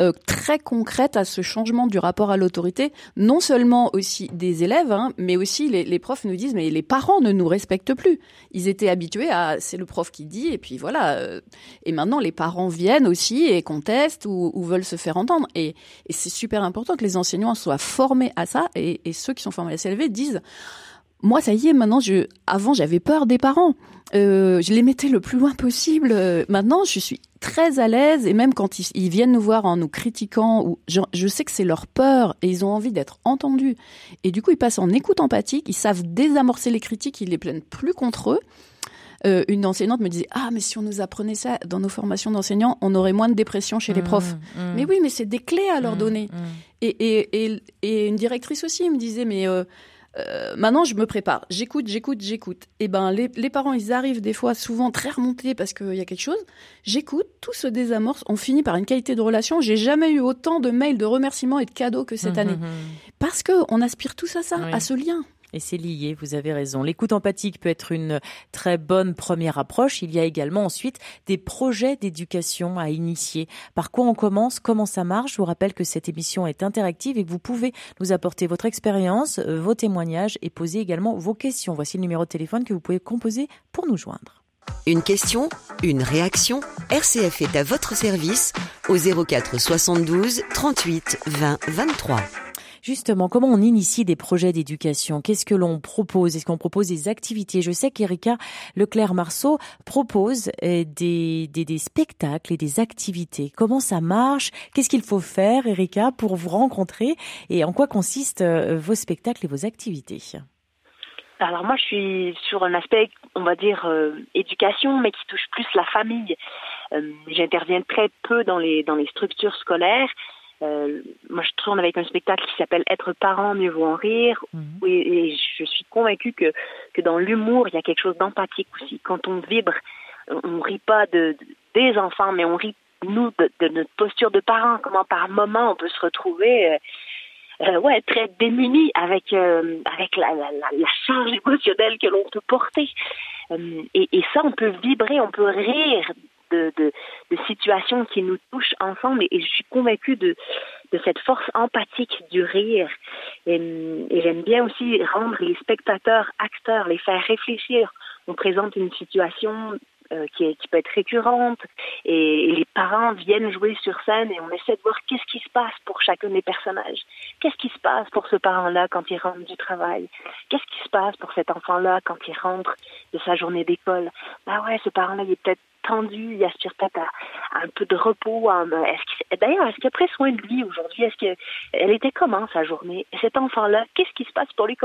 euh, très concrète à ce changement du rapport à l'autorité, non seulement aussi des élèves, hein, mais aussi les, profs nous disent mais les parents ne nous respectent plus. Ils étaient habitués à c'est le prof qui dit et puis voilà. Euh, et maintenant les parents viennent aussi et contestent ou, veulent se faire entendre. Et, c'est super important que les enseignants soient formés à ça et, et ceux qui sont formés à la CLV disent moi, ça y est, maintenant, je, avant, j'avais peur des parents. Euh, je les mettais le plus loin possible. Maintenant, je suis très à l'aise et même quand ils, viennent nous voir en nous critiquant, ou je, je sais que c'est leur peur et ils ont envie d'être entendus. Et du coup, ils passent en écoute empathique. Ils savent désamorcer les critiques. Ils les plaignent plus contre eux. Euh, une enseignante me disait ah mais si on nous apprenait ça dans nos formations d'enseignants, on aurait moins de dépression chez les mmh, profs. Mmh. Mais oui, mais c'est des clés à leur mmh, donner. Et, et, et, et, une directrice aussi me disait mais euh, euh, maintenant, je me prépare. J'écoute, j'écoute, j'écoute. Et eh ben, les, les, parents, ils arrivent des fois souvent très remontés parce qu'il y a quelque chose. J'écoute, tout se désamorce. On finit par une qualité de relation. J'ai jamais eu autant de mails, de remerciements et de cadeaux que cette mmh, année. Mmh, mmh. Parce que on aspire tous à ça, à ce lien. Et c'est lié, vous avez raison. L'écoute empathique peut être une très bonne première approche. Il y a également ensuite des projets d'éducation à initier. Par quoi on commence? Comment ça marche? Je vous rappelle que cette émission est interactive et que vous pouvez nous apporter votre expérience, euh, vos témoignages et poser également vos questions. Voici le numéro de téléphone que vous pouvez composer pour nous joindre. Une question, une réaction RCF est à votre service au 04 72 38 20 23. Justement, comment on initie des projets d'éducation? Qu'est-ce que l'on propose? Est-ce qu'on propose des activités? Je sais qu'Erika Leclerc-Marceau propose euh, des, spectacles et des activités. Comment ça marche? Qu'est-ce qu'il faut faire, Erika, pour vous rencontrer? Et en quoi consistent euh, vos spectacles et vos activités? Alors moi, je suis sur un aspect, on va dire, euh, éducation, mais qui touche plus la famille. J'interviens très peu dans les structures scolaires, euh, moi, je tourne avec un spectacle qui s'appelle Être parent, mieux vaut en rire. Mhm. Et, je suis convaincue que, que dans l'humour, il y a quelque chose d'empathique aussi. Quand on vibre, on, rit pas de, des enfants, mais on rit, nous, de, notre posture de parents. Comment par moment on peut se retrouver. Euh, euh ouais, très démunis avec avec la, la, la, charge émotionnelle que l'on peut porter. Et, et, ça, on peut vibrer, on peut rire de, situations qui nous touchent ensemble et, je suis convaincue de, cette force empathique du rire. Et, et j'aime bien aussi rendre les spectateurs acteurs, les faire réfléchir. On présente une situation euh, qui peut être récurrente et, les parents viennent jouer sur scène et on essaie de voir qu'est-ce qui se passe pour chacun des personnages. Qu'est-ce qui se passe pour ce parent-là quand il rentre du travail? Qu'est-ce qui se passe pour cet enfant-là quand il rentre de sa journée d'école? Bah ouais, ce parent-là, il est peut-être tendu, il aspire peut-être à, un peu de repos. Est-ce d'ailleurs, est-ce qu'il a pris soin de lui aujourd'hui? Est-ce qu'elle était comment sa journée? Cet enfant-là, qu'est-ce qui se passe pour lui?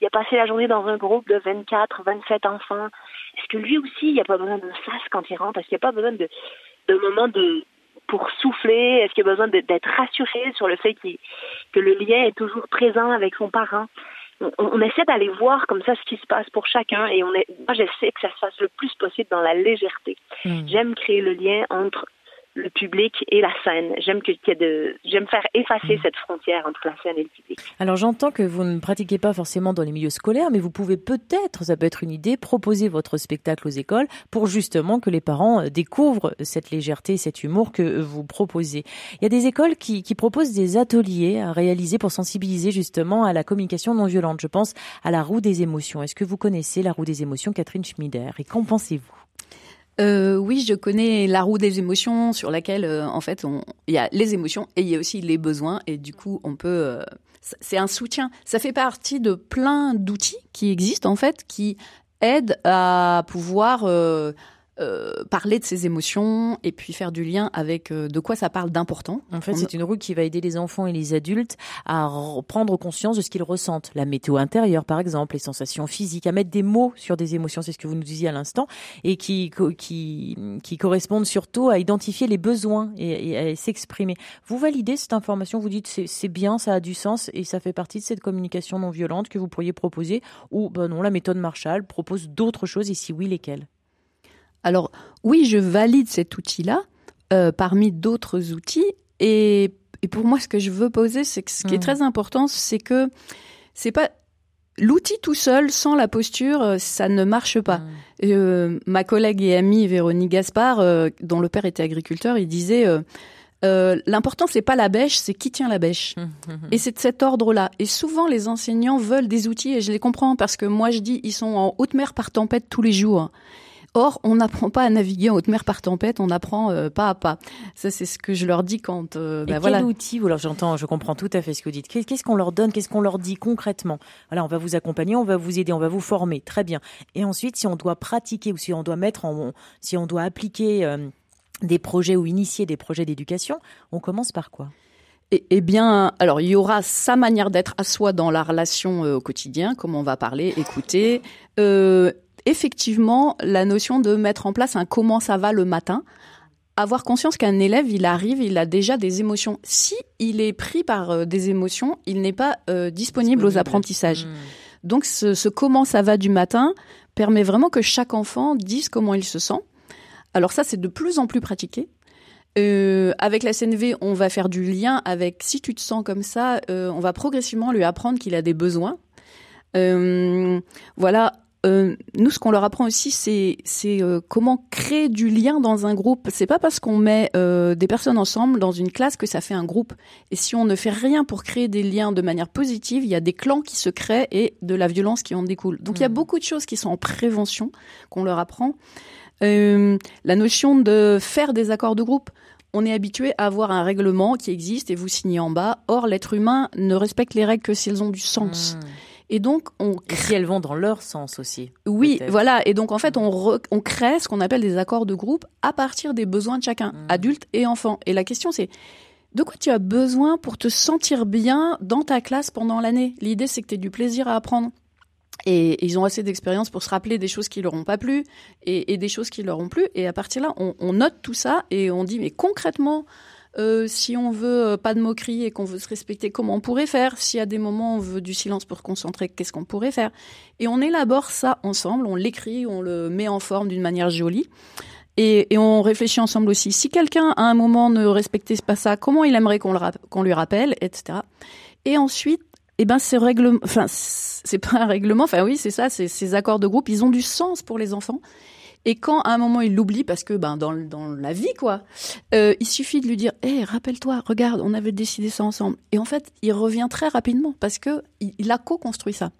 Il a passé la journée dans un groupe de 24, 27 enfants. Est-ce que lui aussi, il n'y a pas besoin de sas quand il rentre? Est-ce qu'il n'y a pas besoin de, moment pour souffler? Est-ce qu'il a besoin d'être rassuré sur le fait que le lien est toujours présent avec son parent? On, essaie d'aller voir comme ça ce qui se passe pour chacun et on est, moi j'essaie que ça se fasse le plus possible dans la légèreté. Hmm. J'aime créer le lien entre le public et la scène. J'aime que, de, j'aime faire effacer mm. cette frontière entre la scène et le public. Alors j'entends que vous ne pratiquez pas forcément dans les milieux scolaires, mais vous pouvez peut-être, ça peut être une idée, proposer votre spectacle aux écoles pour justement que les parents euh, découvrent cette légèreté, cet humour que vous proposez. Il y a des écoles qui, qui proposent des ateliers à réaliser pour sensibiliser justement à la communication non violente. Je pense à la roue des émotions. Est-ce que vous connaissez la roue des émotions, Catherine Schmider? Et qu'en pensez-vous? Euh, oui, je connais la roue des émotions sur laquelle, euh, en fait, il y a les émotions et il y a aussi les besoins. Et du coup, on peut... Euh, c'est un soutien. Ça fait partie de plein d'outils qui existent, en fait, qui aident à pouvoir euh, parler de ses émotions et puis faire du lien avec euh, de quoi ça parle d'important. En fait, c'est une roue qui va aider les enfants et les adultes à prendre conscience de ce qu'ils ressentent. La météo intérieure, par exemple, les sensations physiques, à mettre des mots sur des émotions, c'est ce que vous nous disiez à l'instant, et qui, qui, qui correspondent surtout à identifier les besoins et, à s'exprimer. Vous validez cette information, vous dites c'est bien, ça a du sens et ça fait partie de cette communication non violente que vous pourriez proposer, ou ben non, la méthode Marshall propose d'autres choses et si oui, lesquelles? Alors oui, je valide cet outil-là euh, parmi d'autres outils. Et, pour moi, ce que je veux poser, c'est que ce qui est mmh. très important, c'est que c'est pas l'outil tout seul, sans la posture, euh, ça ne marche pas. Mmh. Euh, ma collègue et amie Véronique Gaspard, dont le père était agriculteur, il disait l'important c'est pas la bêche, c'est qui tient la bêche. Mmh, et c'est de cet ordre-là. Et souvent les enseignants veulent des outils et je les comprends parce que moi je dis ils sont en haute mer par tempête tous les jours. Or, on n'apprend pas à naviguer en haute mer par tempête, on apprend euh, pas à pas. Ça, c'est ce que je leur dis quand. Euh, bah, Et quel outil Alors, j'entends, je comprends tout à fait ce que vous dites. Qu'est-ce qu'on leur donne Qu'est-ce qu'on leur dit concrètement? Voilà, on va vous accompagner, on va vous aider, on va vous former, très bien. Et ensuite, si on doit pratiquer ou si on doit mettre en, si on doit appliquer euh, des projets ou initier des projets d'éducation, on commence par quoi? Eh, eh bien, alors il y aura sa manière d'être à soi dans la relation au quotidien, comme on va parler, écouter, euh, effectivement la notion de mettre en place un comment ça va le matin, avoir conscience qu'un élève, il arrive, il a déjà des émotions. Si il est pris par euh, des émotions, il n'est pas euh, disponible, aux apprentissages. Hmm. Donc ce, ce comment ça va du matin permet vraiment que chaque enfant dise comment il se sent. Alors ça, c'est de plus en plus pratiqué. Euh, avec la CNV, on va faire du lien avec si tu te sens comme ça, on va progressivement lui apprendre qu'il a des besoins. Voilà. Euh, nous, ce qu'on leur apprend aussi, c'est euh, comment créer du lien dans un groupe. C'est pas parce qu'on met euh, des personnes ensemble dans une classe que ça fait un groupe. Et si on ne fait rien pour créer des liens de manière positive, il y a des clans qui se créent et de la violence qui en découle. Donc il y a Mhm. beaucoup de choses qui sont en prévention qu'on leur apprend. Euh, la notion de faire des accords de groupe. On est habitué à avoir un règlement qui existe et vous signez en bas. Or, l'être humain ne respecte les règles que si elles ont du sens. Mmh. Et donc, on Et si elles vont dans leur sens aussi. oui, voilà. Et donc, en fait, on, re- on crée ce qu'on appelle des accords de groupe à partir des besoins de chacun, Mm. adulte et enfant. Et la question, c'est de quoi tu as besoin pour te sentir bien dans ta classe pendant l'année? L'idée, c'est que tu aies du plaisir à apprendre. Et ils ont assez d'expérience pour se rappeler des choses qui leur ont pas plu et, et des choses qui leur ont plu. Et à partir de là, on, on note tout ça et on dit, mais concrètement, euh, si on veut euh, pas de moquerie et qu'on veut se respecter, comment on pourrait faire? Y a des moments on veut du silence pour concentrer, qu'est-ce qu'on pourrait faire? Et on élabore ça ensemble, on l'écrit, on le met en forme d'une manière jolie. Et, on réfléchit ensemble aussi. Si quelqu'un à un moment ne respectait pas ça, comment il aimerait qu'on le lui rappelle, etc. Et ensuite, eh ben enfin c'est pas un règlement, enfin oui c'est ça, ces accords de groupe, ils ont du sens pour les enfants. Et quand à un moment il l'oublie parce que ben dans, la vie quoi, euh, il suffit de lui dire, hé rappelle-toi, regarde, on avait décidé ça ensemble. Et en fait il revient très rapidement parce que il, il a co-construit ça.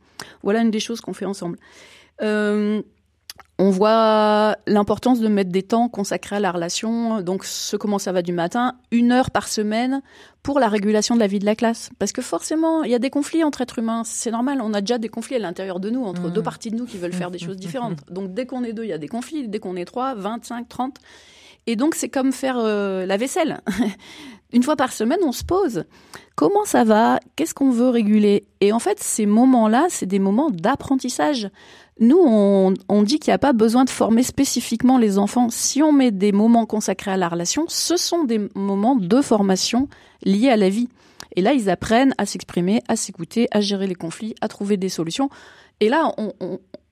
Voilà une des choses qu'on fait ensemble. Euh, on voit l'importance de mettre des temps consacrés à la relation. Donc, ce comment ça va du matin, une heure par semaine pour la régulation de la vie de la classe. Parce que forcément, il y a des conflits entre êtres humains. C'est normal. On a déjà des conflits à l'intérieur de nous, entre deux parties de nous qui veulent faire des choses différentes. Donc, dès qu'on est deux, il y a des conflits. Dès qu'on est trois, 25, 30. Et donc, c'est comme faire euh, la vaisselle. Une fois par semaine, on se pose. Comment ça va? Qu'est-ce qu'on veut réguler? Et en fait, ces moments-là, c'est des moments d'apprentissage. Nous, on, dit qu'il n'y a pas besoin de former spécifiquement les enfants. Si on met des moments consacrés à la relation, ce sont des moments de formation liés à la vie. Et là, ils apprennent à s'exprimer, à s'écouter, à gérer les conflits, à trouver des solutions. Et là,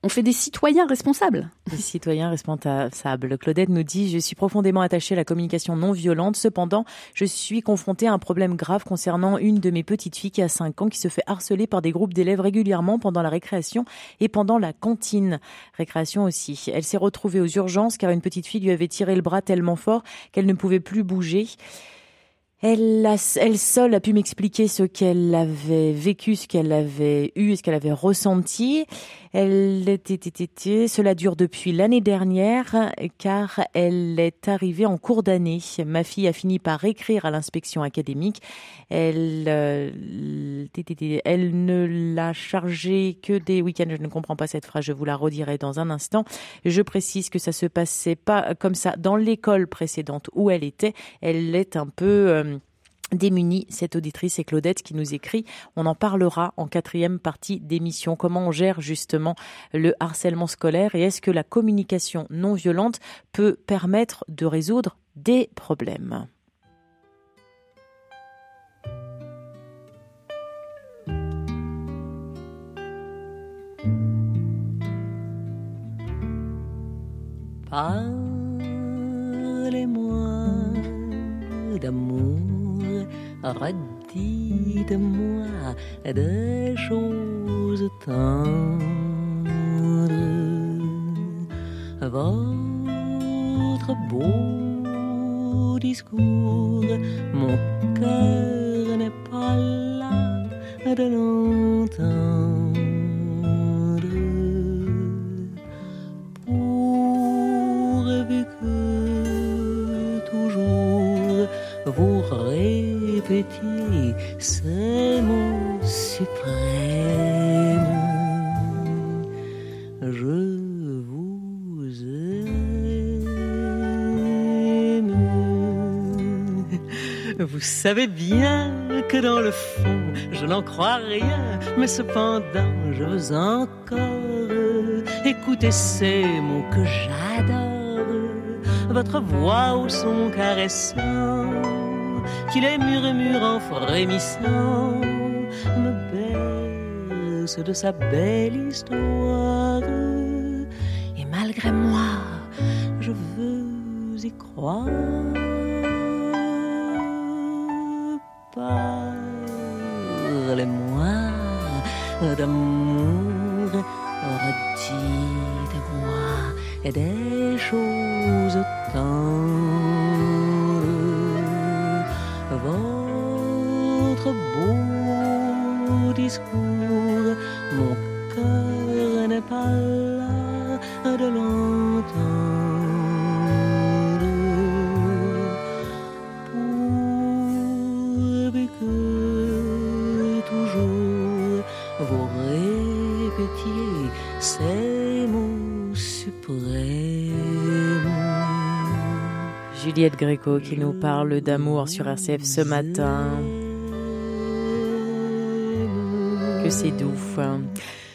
on fait des citoyens responsables. Des citoyens responsables. Claudette nous dit, je suis profondément attachée à la communication non violente. Cependant, je suis confrontée à un problème grave concernant une de mes petites filles qui a 5 ans, qui se fait harceler par des groupes d'élèves régulièrement pendant la récréation et pendant la cantine. Récréation aussi. Elle s'est retrouvée aux urgences car une petite fille lui avait tiré le bras tellement fort qu'elle ne pouvait plus bouger. Elle, elle seule a pu m'expliquer ce qu'elle avait vécu, ce qu'elle avait eu, ce qu'elle avait ressenti. Elle était, était- était- cela dure depuis l'année dernière, car elle est arrivée en cours d'année. Ma fille a fini par écrire à l'inspection académique. Elle, euh, elle ne l'a chargée que des week-ends. Je ne comprends pas cette phrase. Je vous la redirai dans un instant. Je précise que ça se passait pas comme ça dans l'école précédente où elle était. Elle est un peu euh, démunie, cette auditrice et Claudette qui nous écrit. On en parlera en quatrième partie d'émission. Comment on gère justement le harcèlement scolaire et est-ce que la communication non violente peut permettre de résoudre des problèmes? Redites-moi des choses tendres. Votre beau discours, mon cœur n'est pas là de l'entendre. Savez bien que dans le fond, je n'en crois rien, mais cependant, je veux encore écouter ces mots que j'adore. Votre voix au son caressant, qui les murmure en frémissant, me source de sa belle histoire. Et malgré moi, je veux y croire. Parlez-moi d'amour, redites-moi des choses tendres. Juliette Gréco qui nous parle d'amour sur RCF ce matin. C'est doux.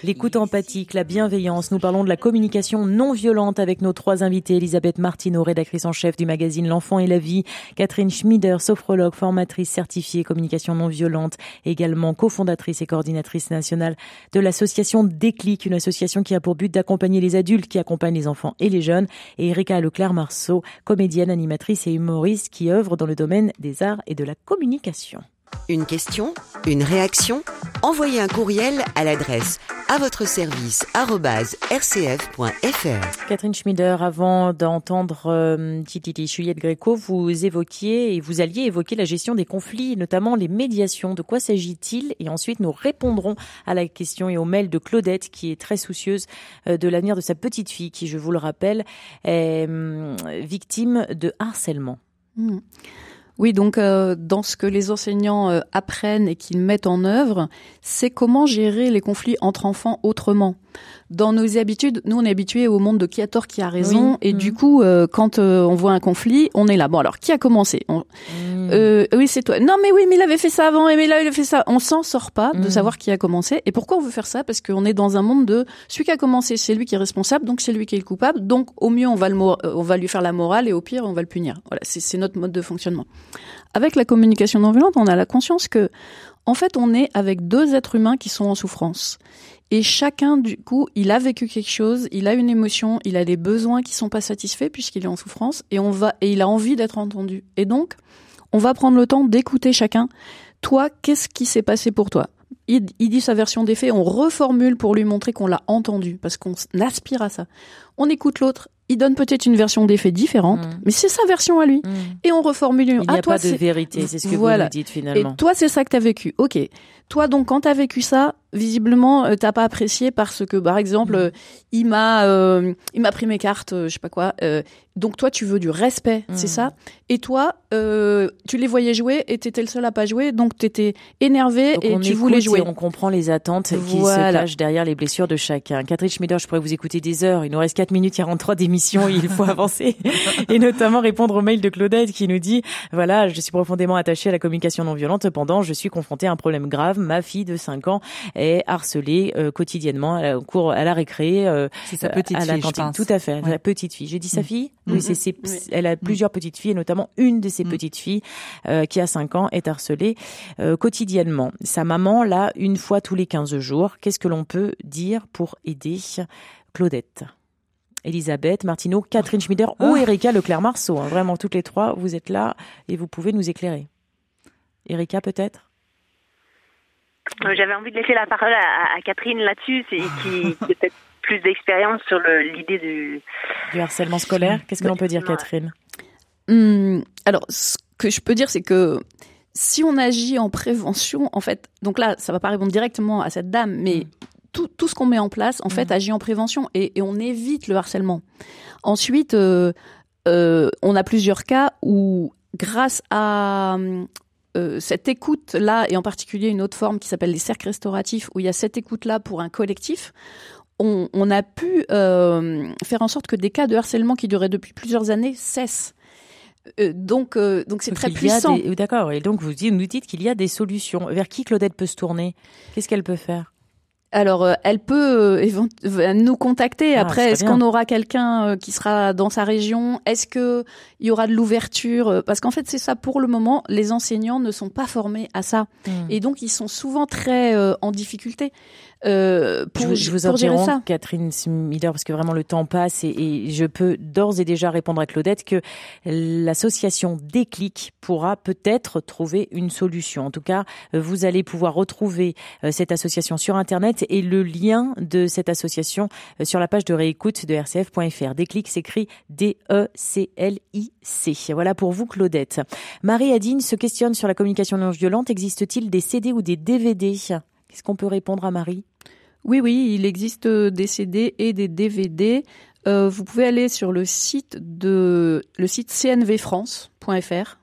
L'écoute empathique, la bienveillance. Nous parlons de la communication non violente avec nos trois invités. Elisabeth Martineau, rédactrice en chef du magazine L'Enfant et la Vie. Catherine Schmider, sophrologue, formatrice certifiée communication non violente. Également cofondatrice et coordinatrice nationale de l'association Déclic, une association qui a pour but d'accompagner les adultes qui accompagnent les enfants et les jeunes. Et Erika Leclerc-Marceau, comédienne, animatrice et humoriste qui œuvre dans le domaine des arts et de la communication. Une question Une réaction Envoyez un courriel à l'adresse à votre service rcf.fr. Catherine Schmider, avant d'entendre euh, Titi Juliette Gréco, vous évoquiez et vous alliez évoquer la gestion des conflits, notamment les médiations. De quoi s'agit-il? Et ensuite, nous répondrons à la question et au mail de Claudette, qui est très soucieuse euh, de l'avenir de sa petite fille, qui, je vous le rappelle, est euh, victime de harcèlement. Mmh. Oui, donc euh, dans ce que les enseignants euh, apprennent et qu'ils mettent en œuvre, c'est comment gérer les conflits entre enfants autrement. Dans nos habitudes, nous on est habitués au monde de qui a tort, qui a raison, Oui. et Mhm. du coup, euh, quand euh, on voit un conflit, on est là. Bon, alors qui a commencé? On- Mmh. euh, Oui, c'est toi. Non, mais oui, mais il avait fait ça avant, et mais là il a fait ça. On s'en sort pas de Mhm. savoir qui a commencé. Et pourquoi on veut faire ça? Parce qu'on est dans un monde de celui qui a commencé, c'est lui qui est responsable, donc c'est lui qui est le coupable. Donc au mieux on va le mor- on va lui faire la morale, et au pire on va le punir. Voilà, c'est notre mode de fonctionnement. Avec la communication non violente, on a la conscience que, en fait, on est avec deux êtres humains qui sont en souffrance. Et chacun, du coup, il a vécu quelque chose, il a une émotion, il a des besoins qui sont pas satisfaits puisqu'il est en souffrance, et on va, et il a envie d'être entendu. Et donc, on va prendre le temps d'écouter chacun. Toi, qu'est-ce qui s'est passé pour toi? Il, il dit sa version des faits, on reformule pour lui montrer qu'on l'a entendu, parce qu'on aspire à ça. On écoute l'autre, il donne peut-être une version des faits différente, Mm. mais c'est sa version à lui. Mmh. Et on reformule. Il n'y ah, a toi, pas de vérité, c'est ce que Voilà. vous nous dites et finalement. toi, c'est ça que t'as vécu. Ok. Toi, donc, quand t'as vécu ça, visiblement, euh, t'as pas apprécié parce que, par exemple, euh, il m'a, euh, il m'a pris mes cartes, je sais pas quoi. Euh, donc, toi, tu veux du respect, Mm. c'est ça? Et toi, euh, tu les voyais jouer et t'étais le seul à pas jouer, donc t'étais énervé Donc et tu voulais et jouer. on comprend les attentes qui se cachent derrière les blessures de chacun. Catherine Schmider, je pourrais vous écouter des heures. Il nous reste 4 minutes 43 d'émission et il faut avancer. Et notamment répondre au mail de Claudette qui nous dit, voilà, je suis profondément attachée à la communication non violente. Cependant, je suis confrontée à un problème grave. Ma fille de 5 ans est harcelée euh, quotidiennement à la, au cours, à la récré, euh, C'est sa euh, petite à la fille, je pense. Tout à fait, Ouais. la petite fille. J'ai dit sa Mm. fille? Oui, c'est ses- Oui. elle a plusieurs petites filles et notamment une de ses Mm. petites filles euh, qui a 5 ans est harcelée euh, quotidiennement. Sa maman, là, une fois tous les 15 jours. Qu'est-ce que l'on peut dire pour aider Claudette? Elisabeth, Martineau, Catherine Schmider ou Ah. Erika Leclerc-Marceau. hein. Vraiment, toutes les trois, vous êtes là et vous pouvez nous éclairer. Erika, peut-être? Euh, J'avais envie de laisser la parole à, à Catherine là-dessus, qui, qui peut-être plus d'expérience sur l'idée du. Du harcèlement scolaire Qu'est-ce que l'on peut dire. Catherine? Hum, alors, ce que je peux dire, c'est que si on agit en prévention, en fait, donc là, ça va pas répondre directement à cette dame, mais Mm. tout, tout ce qu'on met en place, en fait, Mm. agit en prévention et, et on évite le harcèlement. Ensuite, euh, euh, on a plusieurs cas où, grâce à euh, cette écoute-là, et en particulier une autre forme qui s'appelle les cercles restauratifs, où il y a cette écoute-là pour un collectif, on, on a pu euh, faire en sorte que des cas de harcèlement qui duraient depuis plusieurs années cessent. Euh, donc, euh, donc c'est très puissant. des- D'accord. Et donc, vous dites- nous dites qu'il y a des solutions. Vers qui Claudette peut se tourner? Qu'est-ce qu'elle peut faire? Alors, euh, elle peut nous contacter. Ah, Après, est-ce qu'on aura quelqu'un qui sera dans sa région? Est-ce que il y aura de l'ouverture? Parce qu'en fait, c'est ça pour le moment. Les enseignants ne sont pas formés à ça, Hmm. et donc ils sont souvent très en difficulté euh, pour, je, vous- je vous pour gérer interromps, ça. Catherine Smiller, parce que vraiment le temps passe et, et je peux d'ores et déjà répondre à Claudette que l'association Déclic pourra peut-être trouver une solution. En tout cas, vous allez pouvoir retrouver euh, cette association sur Internet et le lien de cette association euh, sur la page de réécoute de rcf.fr. Déclic s'écrit D-E-C-L-I-C. Voilà pour vous, Claudette. Marie Adine se questionne sur la communication non violente. Existe-t-il des CD ou des DVD Qu'est-ce qu'on peut répondre à Marie? Oui, oui, il existe euh, des CD et des DVD. Euh, vous pouvez aller sur le site de le site cnvfrance.fr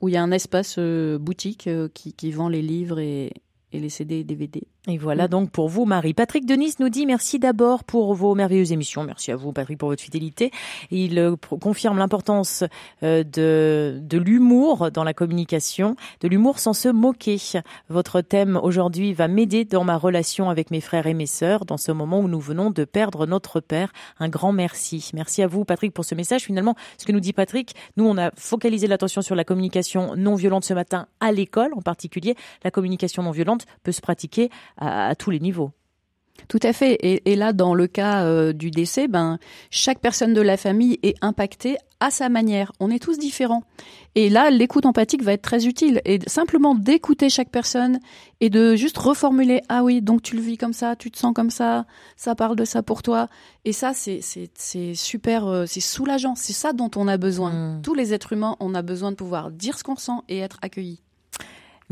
où il y a un espace euh, boutique euh, qui, qui vend les livres et, et les CD et DVD. Et voilà donc pour vous, Marie. Patrick Denis nous dit merci d'abord pour vos merveilleuses émissions. Merci à vous, Patrick, pour votre fidélité. Il euh, confirme l'importance euh, de, de l'humour dans la communication, de l'humour sans se moquer. Votre thème aujourd'hui va m'aider dans ma relation avec mes frères et mes sœurs dans ce moment où nous venons de perdre notre père. Un grand merci. Merci à vous, Patrick, pour ce message. Finalement, ce que nous dit Patrick, nous, on a focalisé l'attention sur la communication non violente ce matin à l'école en particulier. La communication non violente peut se pratiquer à, à tous les niveaux. Tout à fait. Et, et là, dans le cas euh, du décès, ben chaque personne de la famille est impactée à sa manière. On est tous différents. Et là, l'écoute empathique va être très utile. Et simplement d'écouter chaque personne et de juste reformuler ah oui, donc tu le vis comme ça, tu te sens comme ça, ça parle de ça pour toi. Et ça, c'est c'est c'est super, euh, c'est soulageant. C'est ça dont on a besoin. Tous les êtres humains, on a besoin de pouvoir dire ce qu'on sent et être accueillis.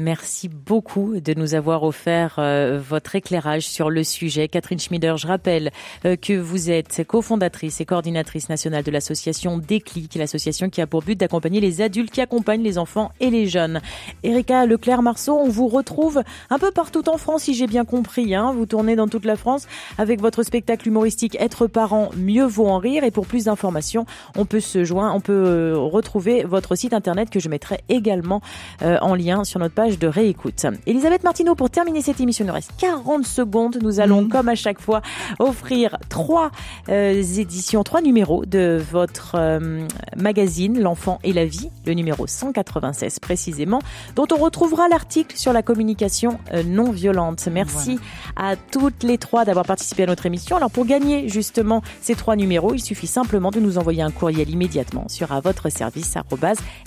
Merci beaucoup de nous avoir offert euh, votre éclairage sur le sujet. Catherine Schmider, je rappelle euh, que vous êtes cofondatrice et coordinatrice nationale de l'association Déclic, l'association qui a pour but d'accompagner les adultes qui accompagnent les enfants et les jeunes. Erika Leclerc-Marceau, on vous retrouve un peu partout en France, si j'ai bien compris. Hein. Vous tournez dans toute la France avec votre spectacle humoristique Être parent, mieux vaut en rire. Et pour plus d'informations, on peut se joindre, on peut euh, retrouver votre site internet que je mettrai également euh, en lien sur notre page de réécoute. Elisabeth Martineau, pour terminer cette émission, il nous reste 40 secondes. Nous allons, comme à chaque fois, offrir trois euh, éditions, trois numéros de votre euh, magazine L'enfant et la vie, le numéro 196 précisément, dont on retrouvera l'article sur la communication euh, non violente. Merci à toutes les trois d'avoir participé à notre émission. Alors pour gagner justement ces trois numéros, il suffit simplement de nous envoyer un courriel immédiatement sur à votre service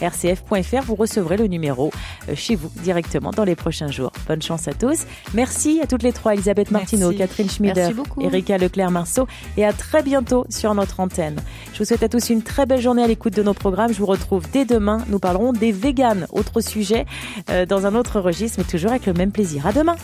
rcf.fr. Vous recevrez le numéro chez vous directement dans les prochains jours. Bonne chance à tous. Merci à toutes les trois, Elisabeth Martineau, Merci. Catherine Schmider. Erika Leclerc-Marceau et à très bientôt sur notre antenne. Je vous souhaite à tous une très belle journée à l'écoute de nos programmes. Je vous retrouve dès demain. Nous parlerons des véganes, autre sujet, euh, dans un autre registre, mais toujours avec le même plaisir. À demain.